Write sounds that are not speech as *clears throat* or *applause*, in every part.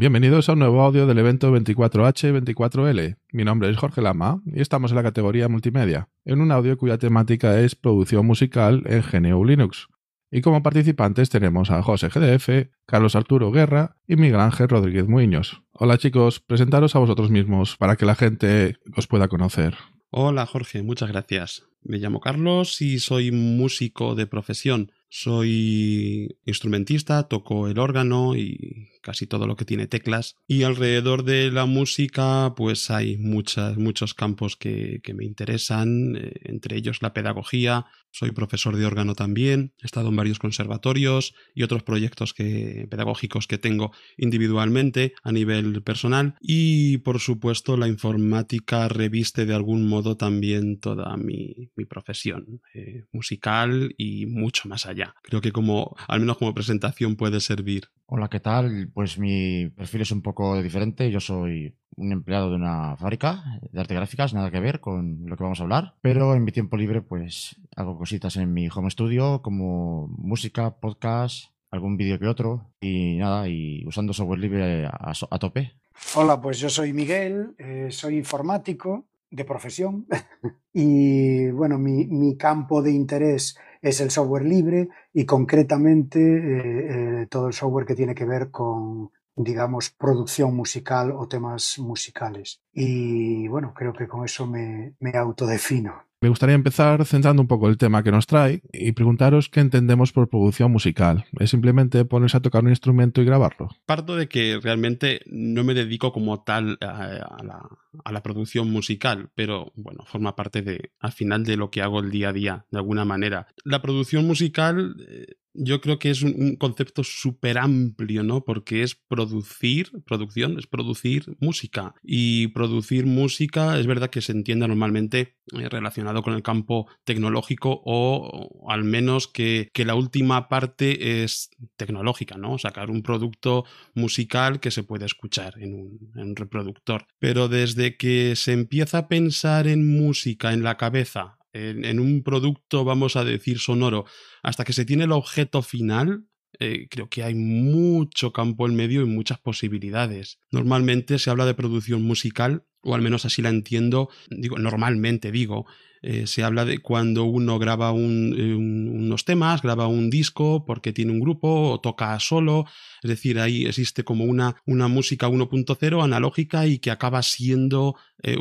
Bienvenidos a un nuevo audio del evento 24H24L. Mi nombre es Jorge Lama y estamos en la categoría multimedia, en un audio cuya temática es producción musical en GNU Linux. Y como participantes tenemos a José GDF, Carlos Arturo Guerra y Miguel Ángel Rodríguez Muñoz. Hola chicos, presentaros a vosotros mismos para que la gente os pueda conocer. Hola Jorge, muchas gracias. Me llamo Carlos y soy músico de profesión. Soy instrumentista, toco el órgano y casi todo lo que tiene teclas. Y alrededor de la música, pues hay muchas, muchos campos que, me interesan, eh, entre ellos la pedagogía. Soy profesor de órgano también, he estado en varios conservatorios y otros proyectos que, pedagógicos que tengo individualmente a nivel personal. Y por supuesto, la informática reviste de algún modo también toda mi, profesión eh, musical y mucho más allá. Creo que como, al menos como presentación puede servir. Hola, ¿qué tal? Pues mi perfil es un poco diferente. Yo soy un empleado de una fábrica de arte gráficas, nada que ver con lo que vamos a hablar. Pero en mi tiempo libre, pues hago cositas en mi home studio como música, podcast, algún vídeo que otro y nada, y usando software libre a, tope. Hola, pues yo soy Miguel, eh, soy informático de profesión *laughs* y bueno, mi, mi campo de interés es el software libre y concretamente eh, eh, todo el software que tiene que ver con, digamos, producción musical o temas musicales. Y bueno, creo que con eso me, me autodefino. Me gustaría empezar centrando un poco el tema que nos trae y preguntaros qué entendemos por producción musical. ¿Es simplemente ponerse a tocar un instrumento y grabarlo? Parto de que realmente no me dedico como tal a, la, producción musical, pero bueno, forma parte de, al final de lo que hago el día a día, de alguna manera. La producción musical eh, yo creo que es un, concepto súper amplio, ¿no? Porque es producir, producción, es producir música. Y producir música es verdad que se entiende normalmente eh, relacionado con el campo tecnológico o, al menos que, la última parte es tecnológica, ¿no? Sacar un producto musical que se puede escuchar en un reproductor. Pero desde que se empieza a pensar en música en la cabeza en, un producto, vamos a decir, sonoro, hasta que se tiene el objeto final, eh, creo que hay mucho campo en medio y muchas posibilidades. Normalmente se habla de producción musical, o al menos así la entiendo, digo, normalmente digo, eh, se habla de cuando uno graba eh, unos temas, graba un disco porque tiene un grupo o toca solo. Es decir, ahí existe como una, una música 1.0 analógica y que acaba siendo, eh,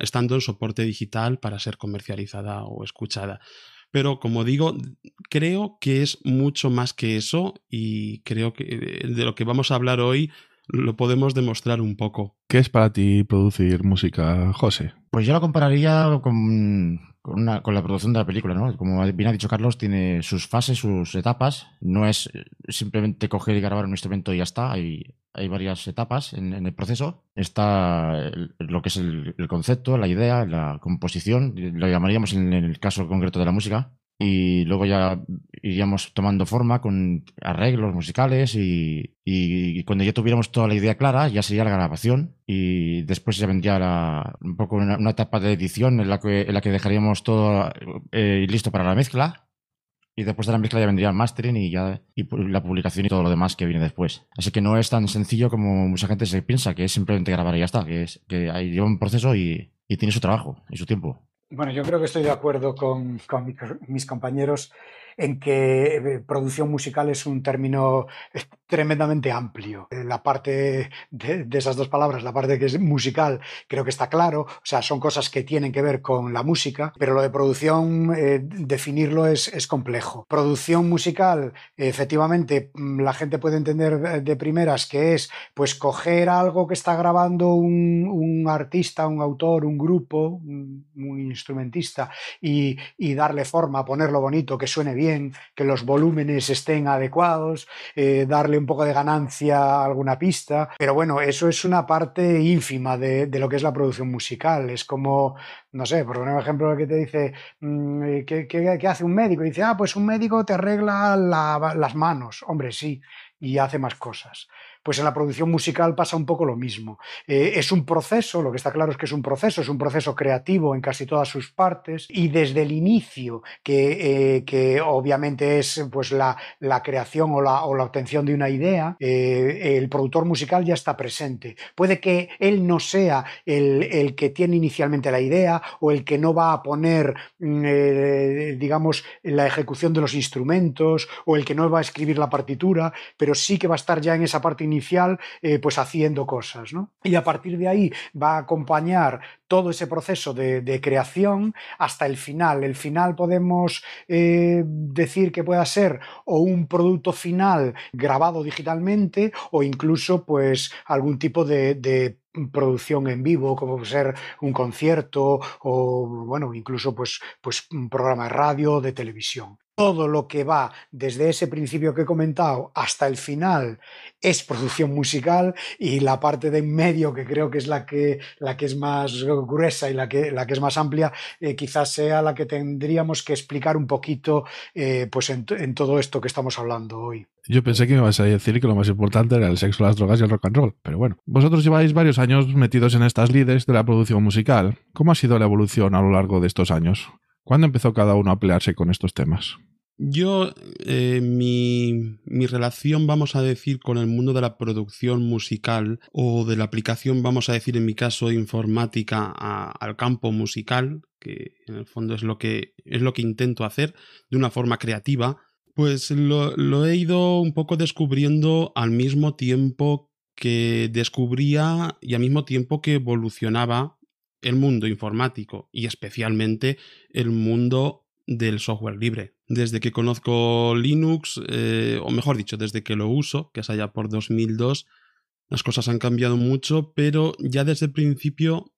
estando en soporte digital para ser comercializada o escuchada. Pero como digo, creo que es mucho más que eso y creo que de lo que vamos a hablar hoy lo podemos demostrar un poco. ¿Qué es para ti producir música, José? Pues yo lo compararía con, la producción de la película, ¿no? Como bien ha dicho Carlos, tiene sus fases, sus etapas. No es simplemente coger y grabar un instrumento y ya está. Hay, hay varias etapas en, el proceso. Está lo que es el, concepto, la idea, la composición, lo llamaríamos en el caso concreto de la música y luego ya iríamos tomando forma con arreglos musicales y, cuando ya tuviéramos toda la idea clara ya sería la grabación y después ya vendría un poco una, etapa de edición en la que, en la que dejaríamos todo eh, listo para la mezcla y después de la mezcla ya vendría el mastering y ya y la publicación y todo lo demás que viene después. Así que no es tan sencillo como mucha gente se piensa, que es simplemente grabar y ya está, que es que hay, lleva un proceso y, y tiene su trabajo y su tiempo. Bueno, yo creo que estoy de acuerdo con, mis compañeros en que eh, producción musical es un término tremendamente amplio. Eh, la parte de, esas dos palabras, la parte que es musical, creo que está claro. O sea, son cosas que tienen que ver con la música, pero lo de producción, eh, definirlo es, es, complejo. Producción musical, efectivamente, mm, la gente puede entender de primeras que es pues coger algo que está grabando un, un artista, un autor, un grupo, un, un instrumentista y, y, darle forma, ponerlo bonito, que suene bien, que los volúmenes estén adecuados, eh, darle un poco de ganancia a alguna pista, pero bueno, eso es una parte ínfima de, lo que es la producción musical. Es como, no sé, por un ejemplo que te dice, mm, eh, ¿qué, hace un médico? Y dice, ah, pues un médico te arregla las manos. Hombre, sí, y hace más cosas. Pues en la producción musical pasa un poco lo mismo. Eh, es un proceso, lo que está claro es que es un proceso, es un proceso creativo en casi todas sus partes y desde el inicio, que, que obviamente es pues la, la creación o la, obtención de una idea, el productor musical ya está presente. Puede que él no sea el, el que tiene inicialmente la idea o el que no va a poner, mm, eh, digamos, la ejecución de los instrumentos o el que no va a escribir la partitura, pero sí que va a estar ya en esa parte inicial, eh, pues haciendo cosas, ¿no? Y a partir de ahí va a acompañar todo ese proceso de, creación hasta el final. El final podemos eh, decir que pueda ser o un producto final grabado digitalmente o incluso pues algún tipo de producción en vivo, como ser un concierto o, bueno, incluso pues, pues un programa de radio, de televisión. Todo lo que va desde ese principio que he comentado hasta el final es producción musical y la parte de en medio, que creo que es la que, la que es más gruesa y la que, la que es más amplia, eh, quizás sea la que tendríamos que explicar un poquito eh, pues en, todo esto que estamos hablando hoy. Yo pensé que me ibas a decir que lo más importante era el sexo, las drogas y el rock and roll, pero bueno. Vosotros lleváis varios años metidos en estas lides de la producción musical. ¿Cómo ha sido la evolución a lo largo de estos años? ¿Cuándo empezó cada uno a pelearse con estos temas? Yo, eh, mi, mi, relación, vamos a decir, con el mundo de la producción musical o de la aplicación, vamos a decir, en mi caso, informática al campo musical, que en el fondo es lo que, es lo que intento hacer de una forma creativa, pues lo, he ido un poco descubriendo al mismo tiempo que descubría y al mismo tiempo que evolucionaba el mundo informático y especialmente el mundo del software libre. Desde que conozco Linux, eh, o mejor dicho, desde que lo uso, que es allá por 2002, las cosas han cambiado mucho, pero ya desde el principio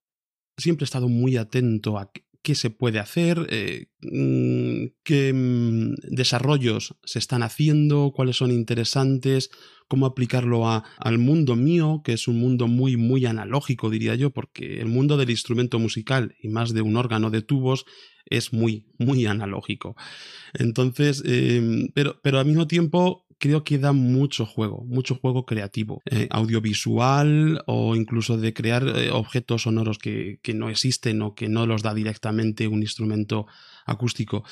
siempre he estado muy atento a qué se puede hacer, eh, mm, qué mm, desarrollos se están haciendo, cuáles son interesantes, cómo aplicarlo a, al mundo mío, que es un mundo muy, muy analógico, diría yo, porque el mundo del instrumento musical y más de un órgano de tubos es muy, muy analógico. Entonces, em, pero, pero al mismo tiempo creo que da mucho juego, mucho juego creativo, eh, audiovisual o incluso de crear eh, objetos sonoros que, que, no existen o que no los da directamente un instrumento acústico.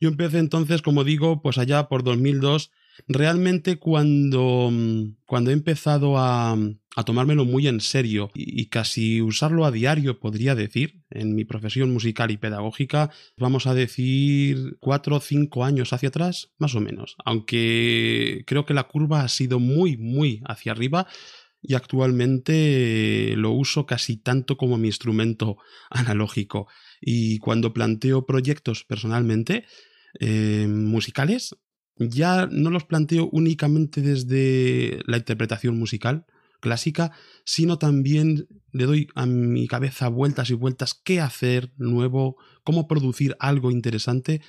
Yo empecé entonces, como digo, pues allá por 2002 realmente cuando, mm, cuando he empezado a, a tomármelo muy en serio y, casi usarlo a diario, podría decir, en mi profesión musical y pedagógica, vamos a decir cuatro o cinco años hacia atrás, más o menos. Aunque creo que la curva ha sido muy, muy hacia arriba y actualmente lo uso casi tanto como mi instrumento *laughs* analógico. Y cuando planteo proyectos personalmente, eh, musicales, ya no los planteo únicamente desde la interpretación musical clásica, sino también le doy a mi cabeza vueltas y vueltas qué hacer nuevo, cómo producir algo interesante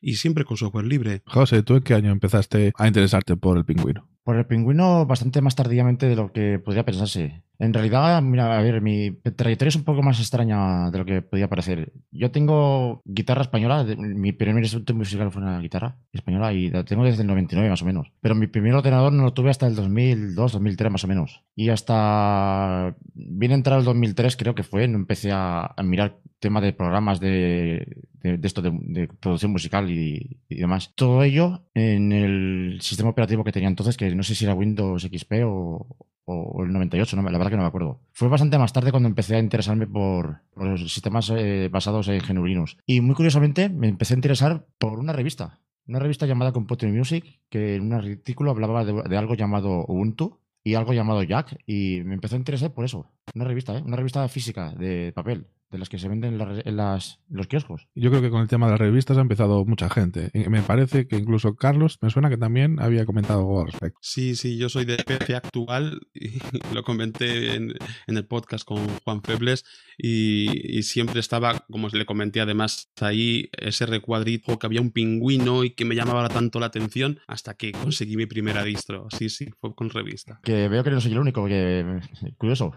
y siempre con software libre. José, ¿tú en qué año empezaste a interesarte por el pingüino? Por el pingüino bastante más tardíamente de lo que podría pensarse. En realidad, mira, a ver, mi trayectoria es un poco más extraña de lo que podía parecer. Yo tengo guitarra española, mi primer instrumento musical fue una guitarra española y la tengo desde el 99 más o menos. Pero mi primer ordenador no lo tuve hasta el 2002, 2003 más o menos. Y hasta bien entrar el 2003 creo que fue, no empecé a, mirar tema de programas de, de, esto de, producción musical y, y, demás. Todo ello en el sistema operativo que tenía entonces, que no sé si era Windows XP o, o el 98, no, la verdad que no me acuerdo. Fue bastante más tarde cuando empecé a interesarme por, los sistemas eh, basados en GNU Y muy curiosamente me empecé a interesar por una revista, una revista llamada Computer Music, que en un artículo hablaba de, algo llamado Ubuntu y algo llamado Jack, y me empezó a interesar por eso. Una revista, ¿eh? una revista física de papel de las que se venden en, las, los kioscos. Yo creo que con el tema de las revistas ha empezado mucha gente. Me parece que incluso Carlos, me suena que también había comentado algo al respecto. Sí, sí, yo soy de PC actual y *laughs* lo comenté en, el podcast con Juan Febles y, siempre estaba, como le comenté además ahí, ese recuadrito que había un pingüino y que me llamaba tanto la atención hasta que conseguí mi primera distro. Sí, sí, fue con revista. Que veo que no soy el único, que curioso.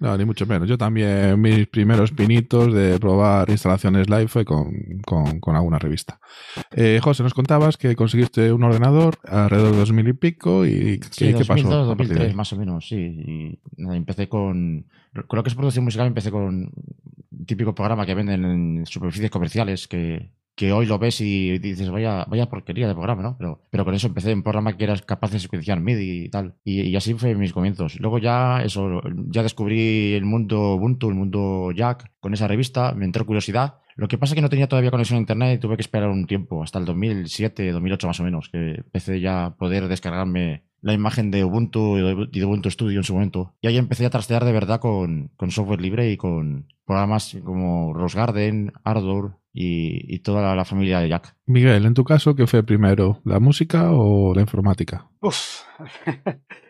No, ni mucho menos. Yo también, mis primeros pinitos de probar instalaciones live fue con, con, alguna revista. Eh, José, nos contabas que conseguiste un ordenador alrededor de 2000 y pico y ¿qué, ¿qué pasó? 2003, más o menos, sí. Y empecé con, con lo que es producción musical, empecé con un típico programa que venden en superficies comerciales que que hoy lo ves y dices, vaya, vaya porquería de programa, ¿no? Pero, pero con eso empecé en programa que eras capaz de secuenciar MIDI y tal. Y, así fue mis comienzos. Luego ya eso, ya descubrí el mundo Ubuntu, el mundo Jack, con esa revista, me entró curiosidad. Lo que pasa es que no tenía todavía conexión a internet y tuve que esperar un tiempo, hasta el 2007, 2008 más o menos, que empecé ya a poder descargarme la imagen de Ubuntu y de Ubuntu Studio en su momento. Y ahí empecé a trastear de verdad con, con software libre y con programas como Rose Garden, Ardor, y, toda la, familia de Jack. Miguel, en tu caso, ¿qué fue primero, la música o la informática? Uf. *laughs*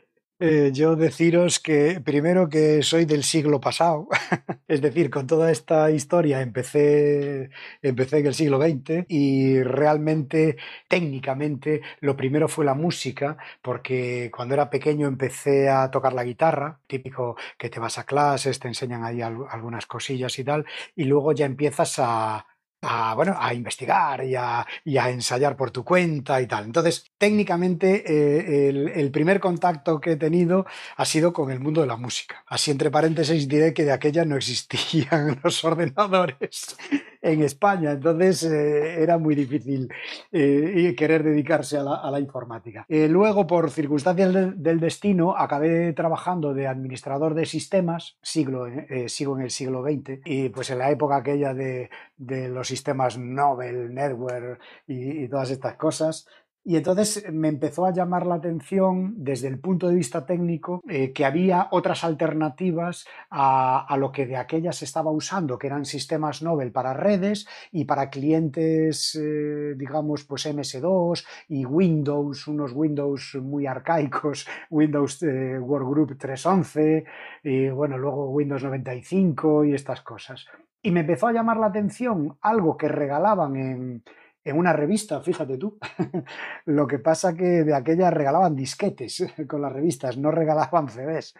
Eh, yo deciros que primero que soy del siglo pasado, *laughs* es decir, con toda esta historia empecé, empecé en el siglo XX y realmente técnicamente lo primero fue la música, porque cuando era pequeño empecé a tocar la guitarra, típico que te vas a clases, te enseñan ahí algunas cosillas y tal, y luego ya empiezas a, a, bueno, a investigar y a, ensayar por tu cuenta y tal. Entonces, técnicamente, eh, el, primer contacto que he tenido ha sido con el mundo de la música. Así, entre paréntesis, diré que de aquella no existían *laughs* los ordenadores en España, entonces eh, era muy difícil eh, querer dedicarse a la, informática. Eh, luego, por circunstancias del destino, acabé trabajando de administrador de sistemas, siglo, sigo en el siglo XX, y pues en la época aquella de, los sistemas Nobel, Network y todas estas cosas, y entonces me empezó a llamar la atención desde el punto de vista técnico eh, que había otras alternativas a, lo que de aquellas se estaba usando, que eran sistemas Nobel para redes y para clientes, eh, digamos, pues MS2 y Windows, unos Windows muy arcaicos, *laughs* Windows eh, Workgroup 3.11 y bueno, luego Windows 95 y estas cosas. Y me empezó a llamar la atención algo que regalaban en, en una revista, fíjate tú. *laughs* Lo que pasa que de aquella regalaban disquetes *laughs* con las revistas, no regalaban CDs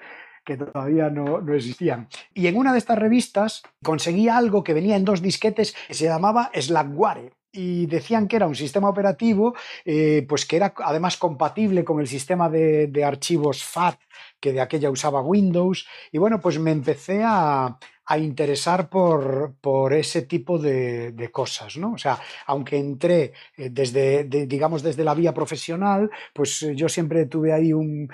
que todavía no, existían. Y en una de estas revistas conseguí algo que venía en dos disquetes que se llamaba Slackware y decían que era un sistema operativo eh, pues que era además compatible con el sistema de, de, archivos FAT que de aquella usaba Windows y bueno pues me empecé a, a interesar por, por ese tipo de, cosas, ¿no? O sea, aunque entré eh, desde, digamos, desde la vía profesional, pues eh, yo siempre tuve ahí *laughs* un,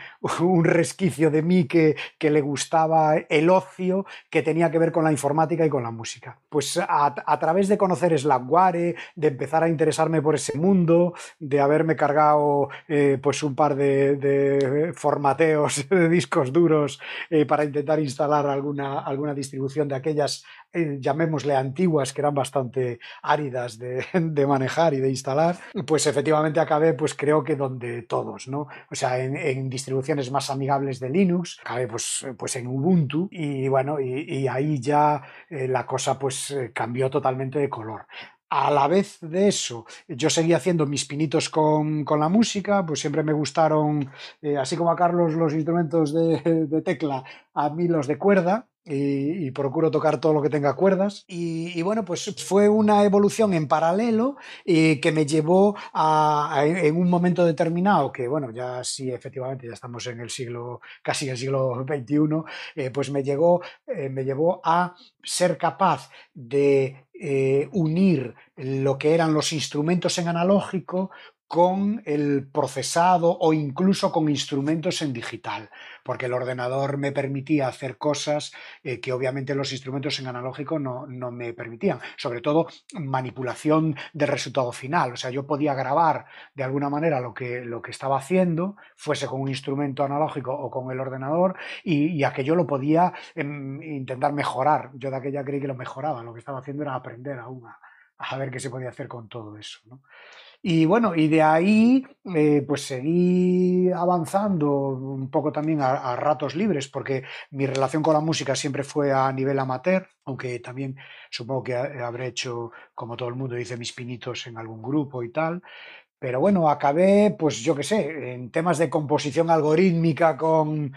resquicio de mí que, que, le gustaba el ocio que tenía que ver con la informática y con la música. Pues a, través de conocer Slackware, de empezar a interesarme por ese mundo, de haberme cargado eh, pues un par de, formateos *laughs* de discos duros para intentar instalar alguna, alguna distribución de aquellas, eh, llamémosle antiguas, que eran bastante áridas *laughs* de, manejar y de instalar, pues efectivamente acabé, pues creo que donde todos, ¿no? O sea, en, distribuciones más amigables de Linux, acabé pues, pues en Ubuntu y bueno, y, ahí ya eh, la cosa pues eh, cambió totalmente de color a la vez de eso, yo seguía haciendo mis pinitos con, la música, pues siempre me gustaron, así como a Carlos los instrumentos de, *laughs* de, tecla, a mí los de cuerda, y, procuro tocar todo lo que tenga cuerdas. Y, bueno, pues fue una evolución en paralelo eh, que me llevó a, en un momento determinado, que bueno, ya sí, efectivamente, ya estamos en el siglo, casi el siglo XXI, eh, pues me, llegó, eh, me llevó a ser capaz de unir lo que eran los instrumentos en analógico con el procesado o incluso con instrumentos en digital, porque el ordenador me permitía hacer cosas eh, que obviamente los instrumentos en analógico no, me permitían, sobre todo manipulación del resultado final, o sea, yo podía grabar de alguna manera lo que, lo que estaba haciendo, fuese con un instrumento analógico o con el ordenador, y, aquello lo podía em, intentar mejorar, yo de aquella creí que lo mejoraba, lo que estaba haciendo era aprender aún a, a ver qué se podía hacer con todo eso. ¿no? Y bueno, y de ahí eh, pues seguí avanzando un poco también a, ratos libres, porque mi relación con la música siempre fue a nivel amateur, aunque también supongo que habré hecho, como todo el mundo, hice mis pinitos en algún grupo y tal. Pero bueno, acabé, pues yo qué sé, en temas de composición algorítmica con,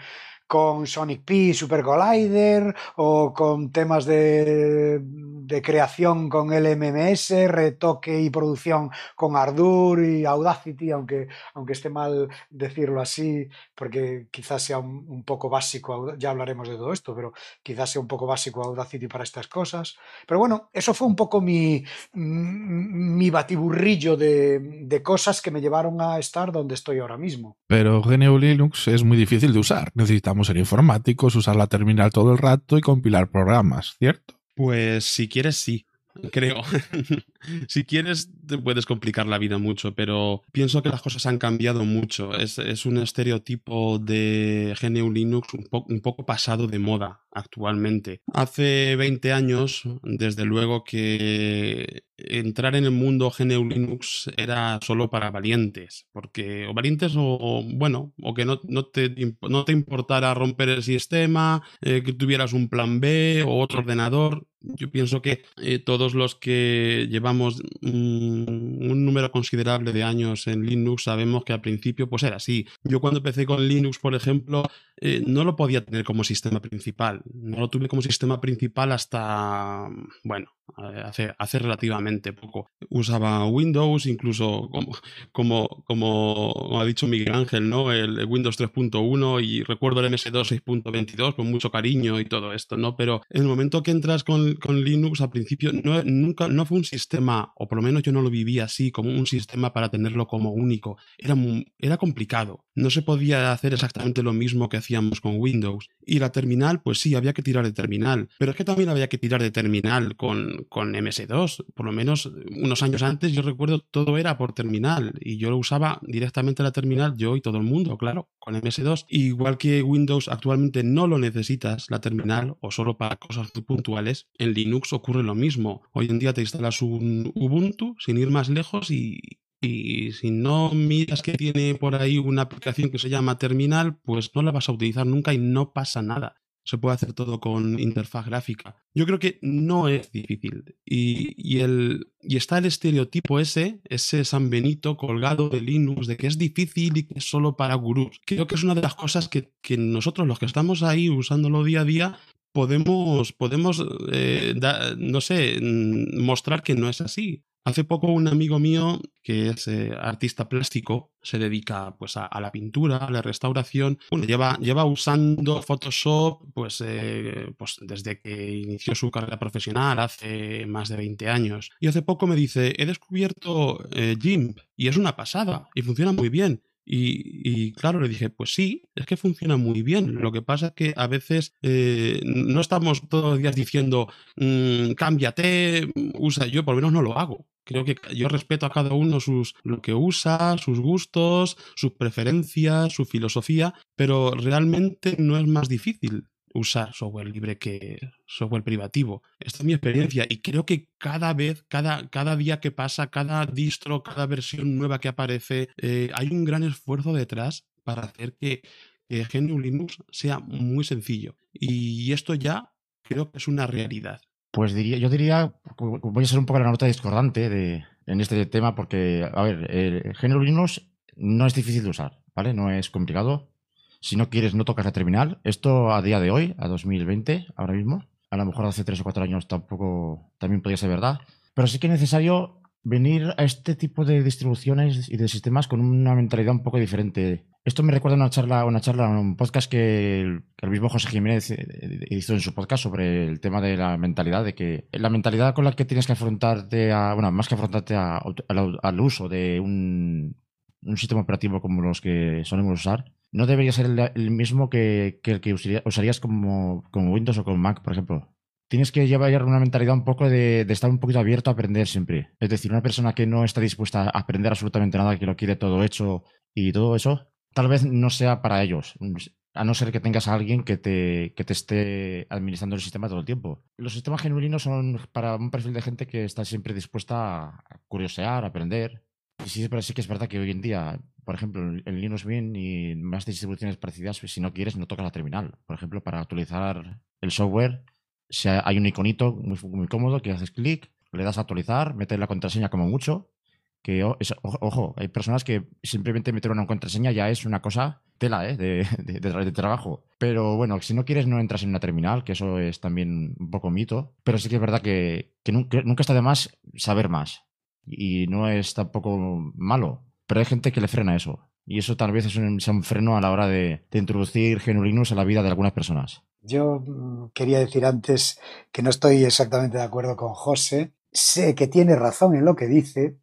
con Sonic P, Super Collider o con temas de, de creación con LMMS, retoque y producción con Ardour y Audacity, aunque, aunque esté mal decirlo así, porque quizás sea un, un poco básico, ya hablaremos de todo esto, pero quizás sea un poco básico Audacity para estas cosas. Pero bueno, eso fue un poco mi, mi batiburrillo de, de cosas que me llevaron a estar donde estoy ahora mismo. Pero GNU Linux es muy difícil de usar. Necesitamos ser informáticos, usar la terminal todo el rato y compilar programas, ¿cierto? Pues si quieres, sí. Creo. *laughs* *laughs* si quieres, te puedes complicar la vida mucho, pero pienso que las cosas han cambiado mucho. Es, es un estereotipo de GNU Linux un, po un, poco pasado de moda actualmente. Hace 20 años, desde luego que entrar en el mundo GNU Linux era solo para valientes, porque o valientes o, bueno, o que no, no, te, no, te, importara romper el sistema, eh, que tuvieras un plan B o otro ordenador. Yo pienso que eh, todos los que llevamos un, un, número considerable de años en Linux sabemos que al principio pues era así. Yo cuando empecé con Linux, por ejemplo, eh, no lo podía tener como sistema principal. No lo tuve como sistema principal hasta, bueno, hace, hace relativamente poco. Usaba Windows, incluso como, como, como ha dicho Miguel Ángel, ¿no? El, Windows 3.1 y recuerdo el MS2 6.22 con mucho cariño y todo esto, ¿no? Pero en el momento que entras con, con Linux, al principio no, nunca, no fue un sistema, o por lo menos yo no lo vivía así, como un sistema para tenerlo como único. Era, era complicado. No se podía hacer exactamente lo mismo que con Windows. Y la terminal, pues sí, había que tirar de terminal. Pero es que también había que tirar de terminal con, con MS2. Por lo menos unos años antes yo recuerdo todo era por terminal y yo lo usaba directamente la terminal, yo y todo el mundo, claro, con MS2. Igual que Windows actualmente no lo necesitas la terminal o solo para cosas puntuales, en Linux ocurre lo mismo. Hoy en día te instalas un Ubuntu sin ir más lejos y, y si no miras que tiene por ahí una aplicación que se llama terminal, pues no la vas a utilizar nunca y no pasa nada se puede hacer todo con interfaz gráfica. Yo creo que no es difícil. Y, el, y está el estereotipo ese, ese San Benito colgado de Linux, de que es difícil y que es solo para gurús. Creo que es una de las cosas que, nosotros, los que estamos ahí usándolo día a día, podemos, podemos eh, no sé, mostrar que no es así. Hace poco un amigo mío, que es eh, artista plástico, se dedica pues a, la pintura, a la restauración. Bueno, lleva, lleva usando Photoshop pues, eh, pues desde que inició su carrera profesional hace más de 20 años. Y hace poco me dice, he descubierto eh, GIMP y es una pasada y funciona muy bien. Y, y, claro, le dije, pues sí, es que funciona muy bien. Lo que pasa es que a veces eh, no estamos todos los días diciendo, mmm, cámbiate, usa. Yo por lo menos no lo hago. Creo que yo respeto a cada uno sus, lo que usa, sus gustos, sus preferencias, su filosofía, pero realmente no es más difícil usar software libre que software privativo. Esta es mi experiencia y creo que cada vez, cada, cada día que pasa, cada distro, cada versión nueva que aparece, eh, hay un gran esfuerzo detrás para hacer que, que GNU Linux sea muy sencillo. Y esto ya creo que es una realidad. Pues diría, yo diría, voy a ser un poco la nota discordante de, en este tema porque, a ver, el GNU Linux no es difícil de usar, ¿vale? No es complicado. Si no quieres, no tocas la terminal. Esto a día de hoy, a 2020, ahora mismo. A lo mejor hace tres o cuatro años tampoco también podría ser verdad. Pero sí que es necesario venir a este tipo de distribuciones y de sistemas con una mentalidad un poco diferente. Esto me recuerda a una charla, una charla, un podcast que el, que el, mismo José Jiménez hizo en su podcast sobre el tema de la mentalidad, de que la mentalidad con la que tienes que afrontarte a, bueno, más que afrontarte a, al, al uso de un, un sistema operativo como los que solemos usar, no debería ser el, mismo que, que, el que usaría, usarías como, como, Windows o con Mac, por ejemplo. Tienes que llevar una mentalidad un poco de, estar un poquito abierto a aprender siempre. Es decir, una persona que no está dispuesta a aprender absolutamente nada, que lo quiere todo hecho y todo eso, tal vez no sea para ellos. A no ser que tengas a alguien que te, que te esté administrando el sistema todo el tiempo. Los sistemas genuinos son para un perfil de gente que está siempre dispuesta a curiosear, a aprender. Y sí, sí que es verdad que hoy en día, por ejemplo, en Linux Mint y más distribuciones parecidas, si no quieres, no tocas la terminal. Por ejemplo, para actualizar el software, hay un iconito muy, cómodo que haces clic, le das a actualizar, metes la contraseña como mucho Que, ojo, hay personas que simplemente meter una contraseña ya es una cosa tela ¿eh? *laughs* de, de, trabajo. Pero bueno, si no quieres no entras en una terminal, que eso es también un poco mito. Pero sí que es verdad que, nunca, nunca, está de más saber más. Y no es tampoco malo. Pero hay gente que le frena eso. Y eso tal vez es un, freno a la hora de, introducir genuinos a la vida de algunas personas. Yo mm, quería decir antes que no estoy exactamente de acuerdo con José. Sé que tiene razón en lo que dice,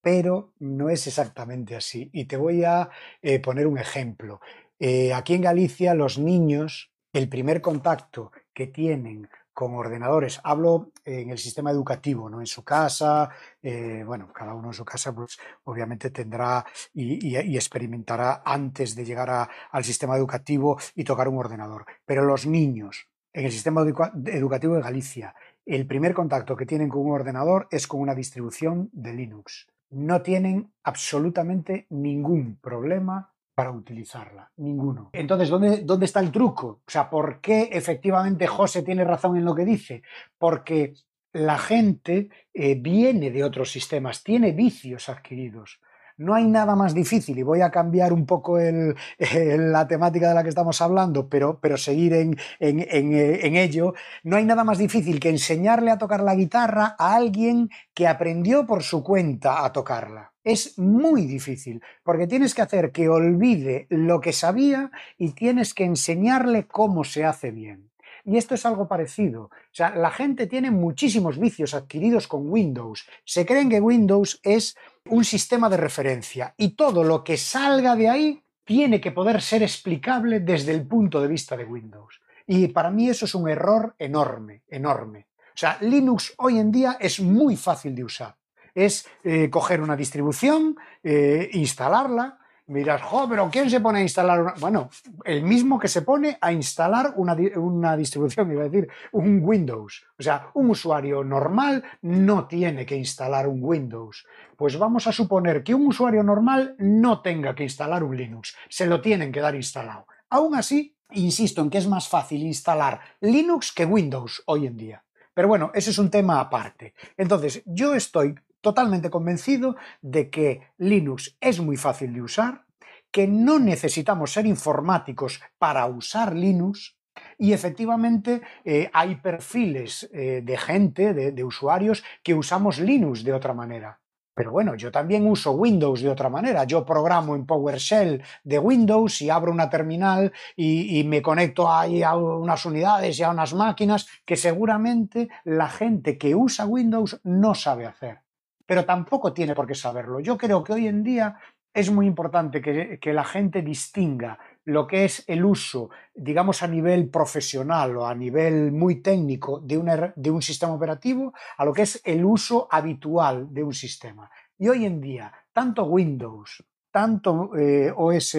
pero no es exactamente así. Y te voy a eh, poner un ejemplo. Eh, aquí en Galicia los niños, el primer contacto que tienen con ordenadores, hablo en el sistema educativo, ¿no? En su casa, eh, bueno, cada uno en su casa, pues obviamente tendrá y, experimentará antes de llegar al sistema educativo y tocar un ordenador. Pero los niños, en el sistema educativo de Galicia, el primer contacto que tienen con un ordenador es con una distribución de Linux no tienen absolutamente ningún problema para utilizarla, ninguno. Entonces, ¿dónde, ¿dónde, está el truco? O sea, ¿por qué efectivamente José tiene razón en lo que dice? Porque la gente eh, viene de otros sistemas, tiene vicios adquiridos. No hay nada más difícil, y voy a cambiar un poco la temática de la que estamos hablando, pero, pero seguir en, en, ello, no hay nada más difícil que enseñarle a tocar la guitarra a alguien que aprendió por su cuenta a tocarla. Es muy difícil, porque tienes que hacer que olvide lo que sabía y tienes que enseñarle cómo se hace bien. Y esto es algo parecido. O sea, la gente tiene muchísimos vicios adquiridos con Windows. Se creen que Windows es un sistema de referencia y todo lo que salga de ahí tiene que poder ser explicable desde el punto de vista de Windows. Y para mí eso es un error enorme, enorme. O sea, Linux hoy en día es muy fácil de usar. Es eh, coger una distribución, eh, instalarla, Miras, jo, pero ¿quién se pone a instalar una? Bueno, el mismo que se pone a instalar una, una, distribución, iba a decir, un Windows. O sea, un usuario normal no tiene que instalar un Windows. Pues vamos a suponer que un usuario normal no tenga que instalar un Linux. Se lo tienen que dar instalado. Aún así, insisto en que es más fácil instalar Linux que Windows hoy en día. Pero bueno, ese es un tema aparte. Entonces, yo estoy totalmente convencido de que Linux es muy fácil de usar, que no necesitamos ser informáticos para usar Linux y efectivamente eh, hay perfiles eh, de gente, de, usuarios, que usamos Linux de otra manera. Pero bueno, yo también uso Windows de otra manera. Yo programo en PowerShell de Windows y abro una terminal y, y, me conecto ahí a unas unidades y a unas máquinas que seguramente la gente que usa Windows no sabe hacer pero tampoco tiene por qué saberlo. Yo creo que hoy en día es muy importante que, la gente distinga lo que es el uso, digamos, a nivel profesional o a nivel muy técnico de, de un sistema operativo, a lo que es el uso habitual de un sistema. Y hoy en día, tanto Windows, tanto eh, OS,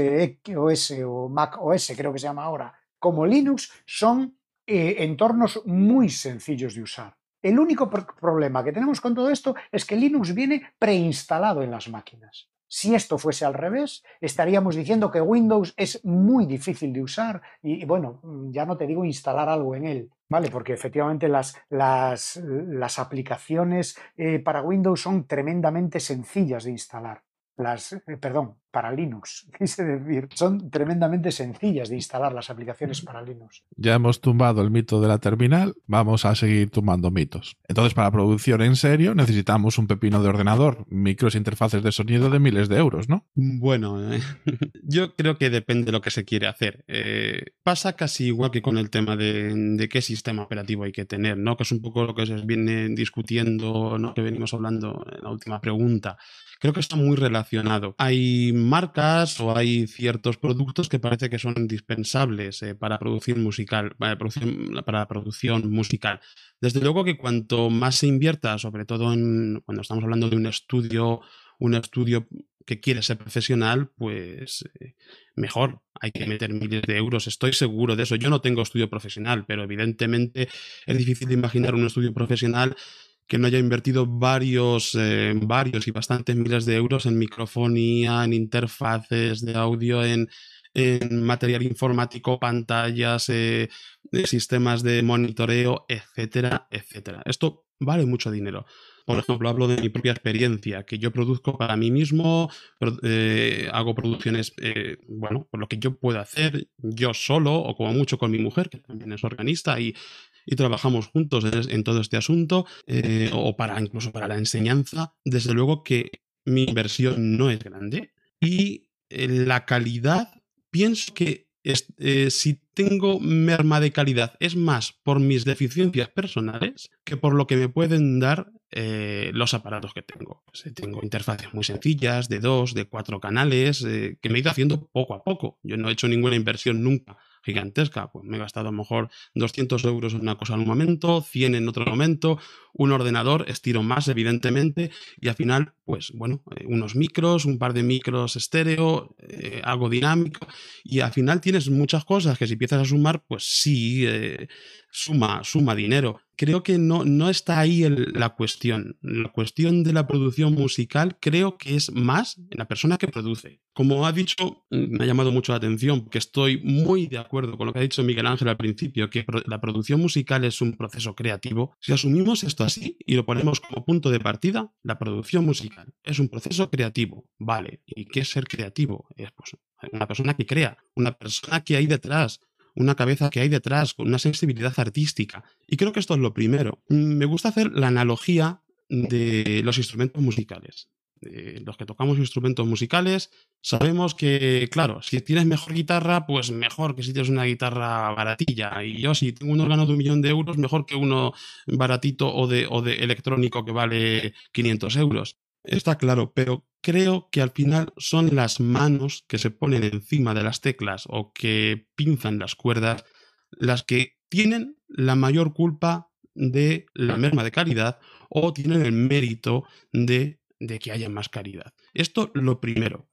OS o Mac OS, creo que se llama ahora, como Linux, son eh, entornos muy sencillos de usar. El único problema que tenemos con todo esto es que Linux viene preinstalado en las máquinas. Si esto fuese al revés, estaríamos diciendo que Windows es muy difícil de usar y, bueno, ya no te digo instalar algo en él, ¿vale? Porque efectivamente las, las, aplicaciones eh, para Windows son tremendamente sencillas de instalar las, eh, perdón, para Linux, *laughs* quise decir, son tremendamente sencillas de instalar las aplicaciones para Linux. Ya hemos tumbado el mito de la terminal, vamos a seguir tumbando mitos. Entonces, para producción en serio, necesitamos un pepino de ordenador, micros e interfaces de sonido de miles de euros, ¿no? Bueno, eh, *laughs* yo creo que depende de lo que se quiere hacer. Eh, pasa casi igual que con el tema de, qué sistema operativo hay que tener, ¿no? Que es un poco lo que se viene discutiendo, ¿no? Que venimos hablando en la última pregunta creo que está muy relacionado. Hay marcas o hay ciertos productos que parece que son indispensables eh, para producir musical, para producción, musical. Desde luego que cuanto más se invierta, sobre todo en, cuando estamos hablando de un estudio, un estudio que quiere ser profesional, pues eh, mejor. Hay que meter miles de euros, estoy seguro de eso. Yo no tengo estudio profesional, pero evidentemente es difícil imaginar un estudio profesional que no haya invertido varios, eh, varios y bastantes miles de euros en microfonía, en interfaces de audio, en, material informático, pantallas, eh, sistemas de monitoreo, etcétera, etcétera. Esto vale mucho dinero. por ejemplo, hablo de mi propia experiencia, que yo produzco para mí mismo, eh, hago producciones, eh, bueno, por lo que yo puedo hacer yo solo o como mucho con mi mujer, que también es organista y, trabajamos juntos en, todo este asunto, eh, o para incluso para la enseñanza. Desde luego que mi inversión no es grande y la calidad, pienso que eh, si tengo merma de calidad es más por mis deficiencias personales que por lo que me pueden dar eh, los aparatos que tengo. Pues, eh, tengo interfaces muy sencillas, de dos, de cuatro canales, que me he ido haciendo poco a poco. Yo no he hecho ninguna inversión nunca gigantesca. Pues me he gastado a lo mejor 200 euros en una cosa en un momento, 100 en otro momento, un ordenador, estiro más, evidentemente, y al final, pues bueno, eh, unos micros, un par de micros estéreo, eh, algo dinámico, y al final tienes muchas cosas que si empiezas a sumar, pues sí, eh, suma, suma dinero. Creo que no, no está ahí la cuestión. La cuestión de la producción musical creo que es más en la persona que produce. Como ha dicho, me ha llamado mucho la atención, porque estoy muy de acuerdo con lo que ha dicho Miguel Ángel al principio, que la producción musical es un proceso creativo. Si asumimos esto así y lo ponemos como punto de partida, la producción musical es un proceso creativo. Vale, ¿y qué es ser creativo? Es pues, una persona que crea, una persona que hay detrás, una cabeza que hay detrás, con una sensibilidad artística. Y creo que esto es lo primero. Me gusta hacer la analogía de los instrumentos musicales. Los que tocamos instrumentos musicales sabemos que, claro, si tienes mejor guitarra, pues mejor que si tienes una guitarra baratilla. Y yo, si tengo un órgano de un millón de euros, mejor que uno baratito o de, o de electrónico que vale 500 euros. Está claro, pero creo que al final son las manos que se ponen encima de las teclas o que pinzan las cuerdas las que tienen la mayor culpa de la merma de calidad o tienen el mérito de, de que haya más calidad. Esto lo primero.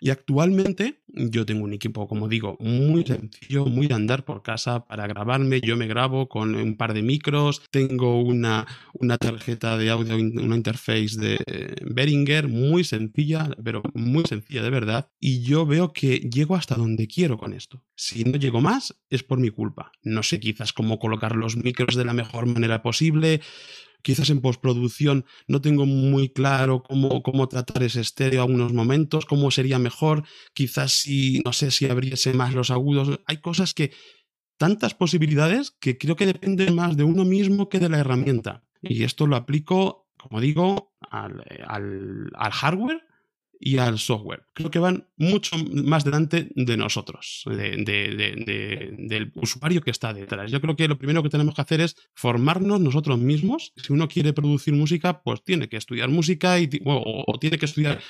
Y actualmente yo tengo un equipo, como digo, muy sencillo, muy de andar por casa para grabarme. Yo me grabo con un par de micros, tengo una, una tarjeta de audio, una interface de Behringer muy sencilla, pero muy sencilla de verdad. Y yo veo que llego hasta donde quiero con esto. Si no llego más, es por mi culpa. No sé quizás cómo colocar los micros de la mejor manera posible Quizás en postproducción no tengo muy claro cómo, cómo tratar ese estéreo a unos momentos, cómo sería mejor. Quizás si, no sé, si abriese más los agudos. Hay cosas que, tantas posibilidades que creo que dependen más de uno mismo que de la herramienta. Y esto lo aplico, como digo, al, al, al hardware y al software. Creo que van mucho más delante de nosotros, del usuario que está detrás. Yo creo que lo primero que tenemos que hacer es formarnos nosotros mismos. Si uno quiere producir música, pues tiene que estudiar música y, o, tiene que estudiar...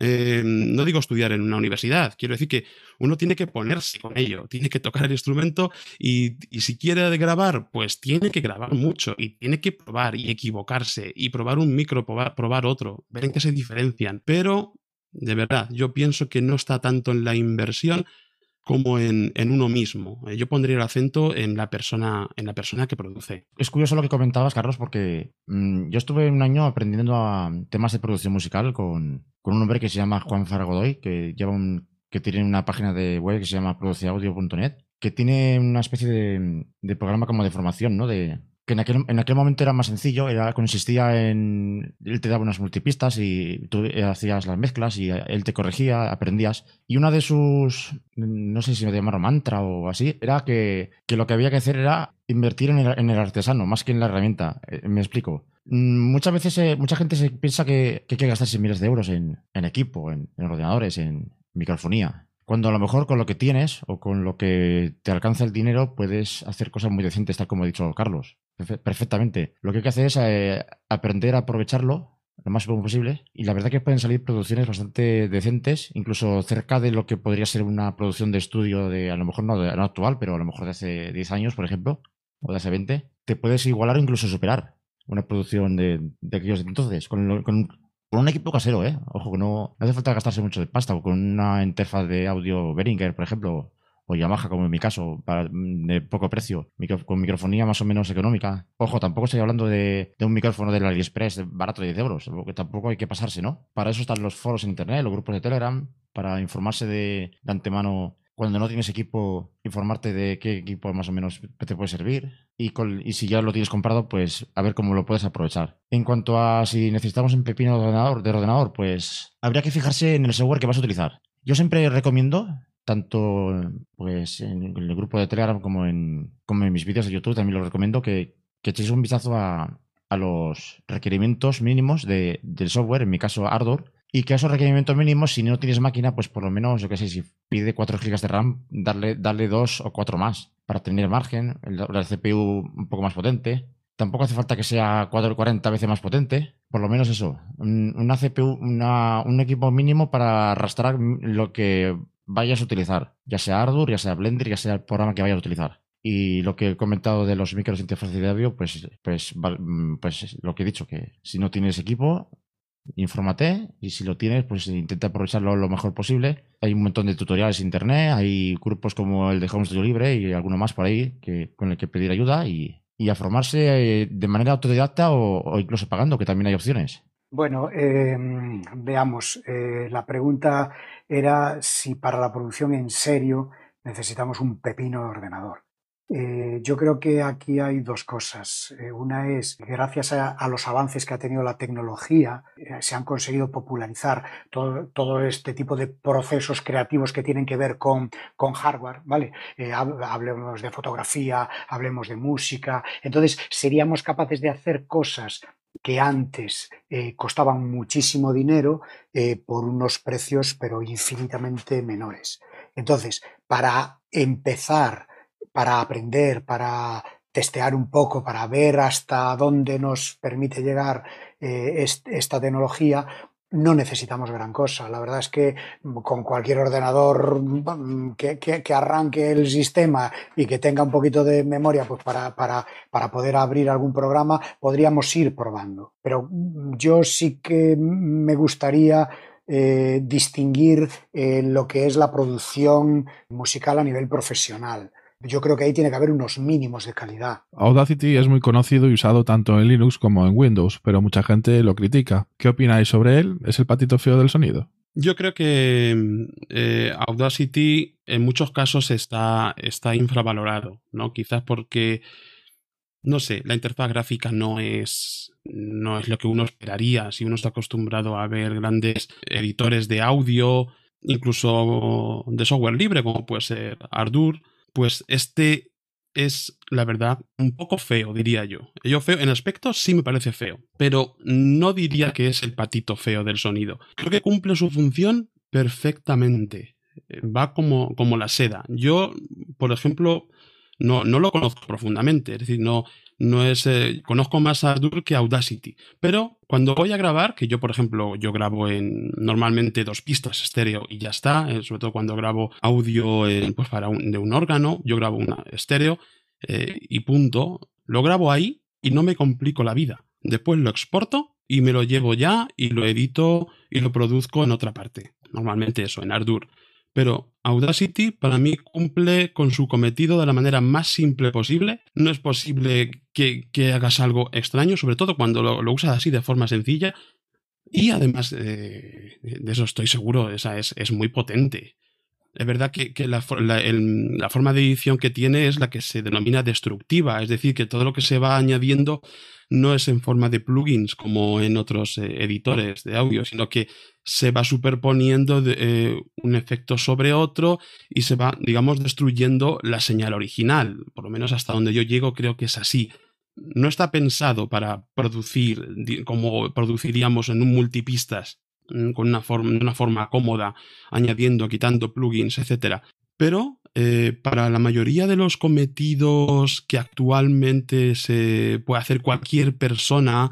Eh, no digo estudiar en una universidad, quiero decir que uno tiene que ponerse con ello, tiene que tocar el instrumento y, si quiere grabar, pues tiene que grabar mucho y tiene que probar y equivocarse y probar un micro, probar, probar otro, ver en qué se diferencian. Pero de verdad, yo pienso que no está tanto en la inversión como en, uno mismo. Eh, yo pondría el acento en la persona, en la persona que produce. Es curioso lo que comentabas, Carlos, porque mm, yo estuve un año aprendiendo a temas de producción musical con, un hombre que se llama Juan Zaragodoy, que lleva un, que tiene una página de web que se llama produceaudio.net, que tiene una especie de, de, programa como de formación, ¿no? De, que en aquel, en aquel, momento era más sencillo, era, consistía en. Él te daba unas multipistas y tú hacías las mezclas y él te corregía, aprendías. Y una de sus. No sé si me llamaron mantra o así, era que, que, lo que había que hacer era invertir en el, en el artesano más que en la herramienta. Eh, me explico. Mm, muchas veces, eh, mucha gente se piensa que, que, hay que gastarse miles de euros en, en equipo, en, en ordenadores, en microfonía. Cuando a lo mejor con lo que tienes o con lo que te alcanza el dinero puedes hacer cosas muy decentes, tal como ha dicho Carlos. Perfectamente. Lo que hay que hacer es eh, aprender a aprovecharlo lo más posible. Y la verdad que pueden salir producciones bastante decentes, incluso cerca de lo que podría ser una producción de estudio de, a lo mejor no, de, no actual, pero a lo mejor de hace 10 años, por ejemplo, o de hace 20. Te puedes igualar o incluso superar una producción de, de aquellos entonces, con, con, con un equipo casero, ¿eh? Ojo, que no, hace falta gastarse mucho de pasta, o con una interfaz de audio Behringer, por ejemplo, o Yamaha, como en mi caso, de poco precio, con microfonía más o menos económica. Ojo, tampoco estoy hablando de, un micrófono del AliExpress barato de 10 euros, porque tampoco hay que pasarse, ¿no? Para eso están los foros en internet, los grupos de Telegram, para informarse de, antemano cuando no tienes equipo, informarte de qué equipo más o menos te puede servir y, y, si ya lo tienes comprado, pues a ver cómo lo puedes aprovechar. En cuanto a si necesitamos un pepino de ordenador, de ordenador, pues habría que fijarse en el software que vas a utilizar. Yo siempre recomiendo, tanto pues en el grupo de Telegram como en, como en mis vídeos de YouTube, también lo recomiendo que, que echéis un vistazo a, a los requerimientos mínimos de, del software, en mi caso Ardor, y que a esos requerimientos mínimos, si no tienes máquina, pues por lo menos, yo qué sé, si pide 4 GB de RAM, darle, darle 2 o 4 más para tener margen, la CPU un poco más potente. Tampoco hace falta que sea 4 40 veces más potente, por lo menos eso. Una CPU, un equipo mínimo para arrastrar lo que vayas a utilizar, ya sea Ardour, ya sea Blender, ya sea el programa que vayas a utilizar. Y lo que he comentado de los micros de interfaz de audio, pues, pues, pues lo que he dicho, que si no tienes equipo, infórmate y si lo tienes, pues intenta aprovecharlo lo mejor posible. Hay un montón de tutoriales en internet, hay grupos como el de Home Studio Libre y alguno más por ahí que, con el que pedir ayuda y, a formarse eh, de manera autodidacta o, incluso pagando, que también hay opciones. Bueno, em, veamos, eh, la pregunta era si para la producción en serio necesitamos un pepino de ordenador. Eh, yo creo que aquí hay dos cosas. Eh, una es gracias a, los avances que ha tenido la tecnología, eh, se han conseguido popularizar todo, este tipo de procesos creativos que tienen que ver con, con hardware, ¿vale? hablemos de fotografía, hablemos de música. Entonces, seríamos capaces de hacer cosas que antes costaban muchísimo dinero por unos precios pero infinitamente menores. Entonces, para empezar para aprender, para testear un poco, para ver hasta dónde nos permite llegar eh, esta tecnología, no necesitamos gran cosa. La verdad es que con cualquier ordenador mm, que, arranque el sistema y que tenga un poquito de memoria pues para, para, poder abrir algún programa, podríamos ir probando. Pero yo sí que me gustaría eh, distinguir eh, lo que es la producción musical a nivel profesional. Yo creo que ahí tiene que haber unos mínimos de calidad. Audacity es muy conocido y usado tanto en Linux como en Windows, pero mucha gente lo critica. ¿Qué opináis sobre él? ¿Es el patito feo del sonido? Yo creo que eh, Audacity en muchos casos está, está infravalorado, ¿no? Quizás porque, no sé, la interfaz gráfica no es, no es lo que uno esperaría. Si uno está acostumbrado a ver grandes editores de audio, incluso de software libre, como puede ser Ardour, pues este es, la verdad, un poco feo, diría yo. Yo feo, en aspecto sí me parece feo, pero no diría que es el patito feo del sonido. Creo que cumple su función perfectamente. Va como, como la seda. Yo, por ejemplo, no, no lo conozco profundamente, es decir, no, no es. Eh, conozco más Ardour que Audacity. Pero cuando voy a grabar, que yo, por ejemplo, yo grabo en normalmente dos pistas estéreo y ya está, eh, sobre todo cuando grabo audio pues para de un órgano, yo grabo una estéreo eh, y punto. Lo grabo ahí y no me complico la vida. Después lo exporto y me lo llevo ya y lo edito y lo produzco en otra parte. Normalmente eso, en Ardour. Pero Audacity para mí cumple con su cometido de la manera más simple posible. No es posible que, hagas algo extraño, sobre todo cuando lo, usas así de forma sencilla. Y además, eh, de eso estoy seguro, esa es, es muy potente. Es verdad que, la, forma de edición que tiene es la que se denomina destructiva, es decir, que todo lo que se va añadiendo no es en forma de plugins como en otros eh, editores de audio, sino que se va superponiendo eh, un efecto sobre otro y se va, digamos, destruyendo la señal original. Por lo menos hasta donde yo llego creo que es así. No está pensado para producir como produciríamos en un multipistas con una forma, una forma cómoda, añadiendo, quitando plugins, etc. Pero eh, para la mayoría de los cometidos que actualmente se puede hacer cualquier persona,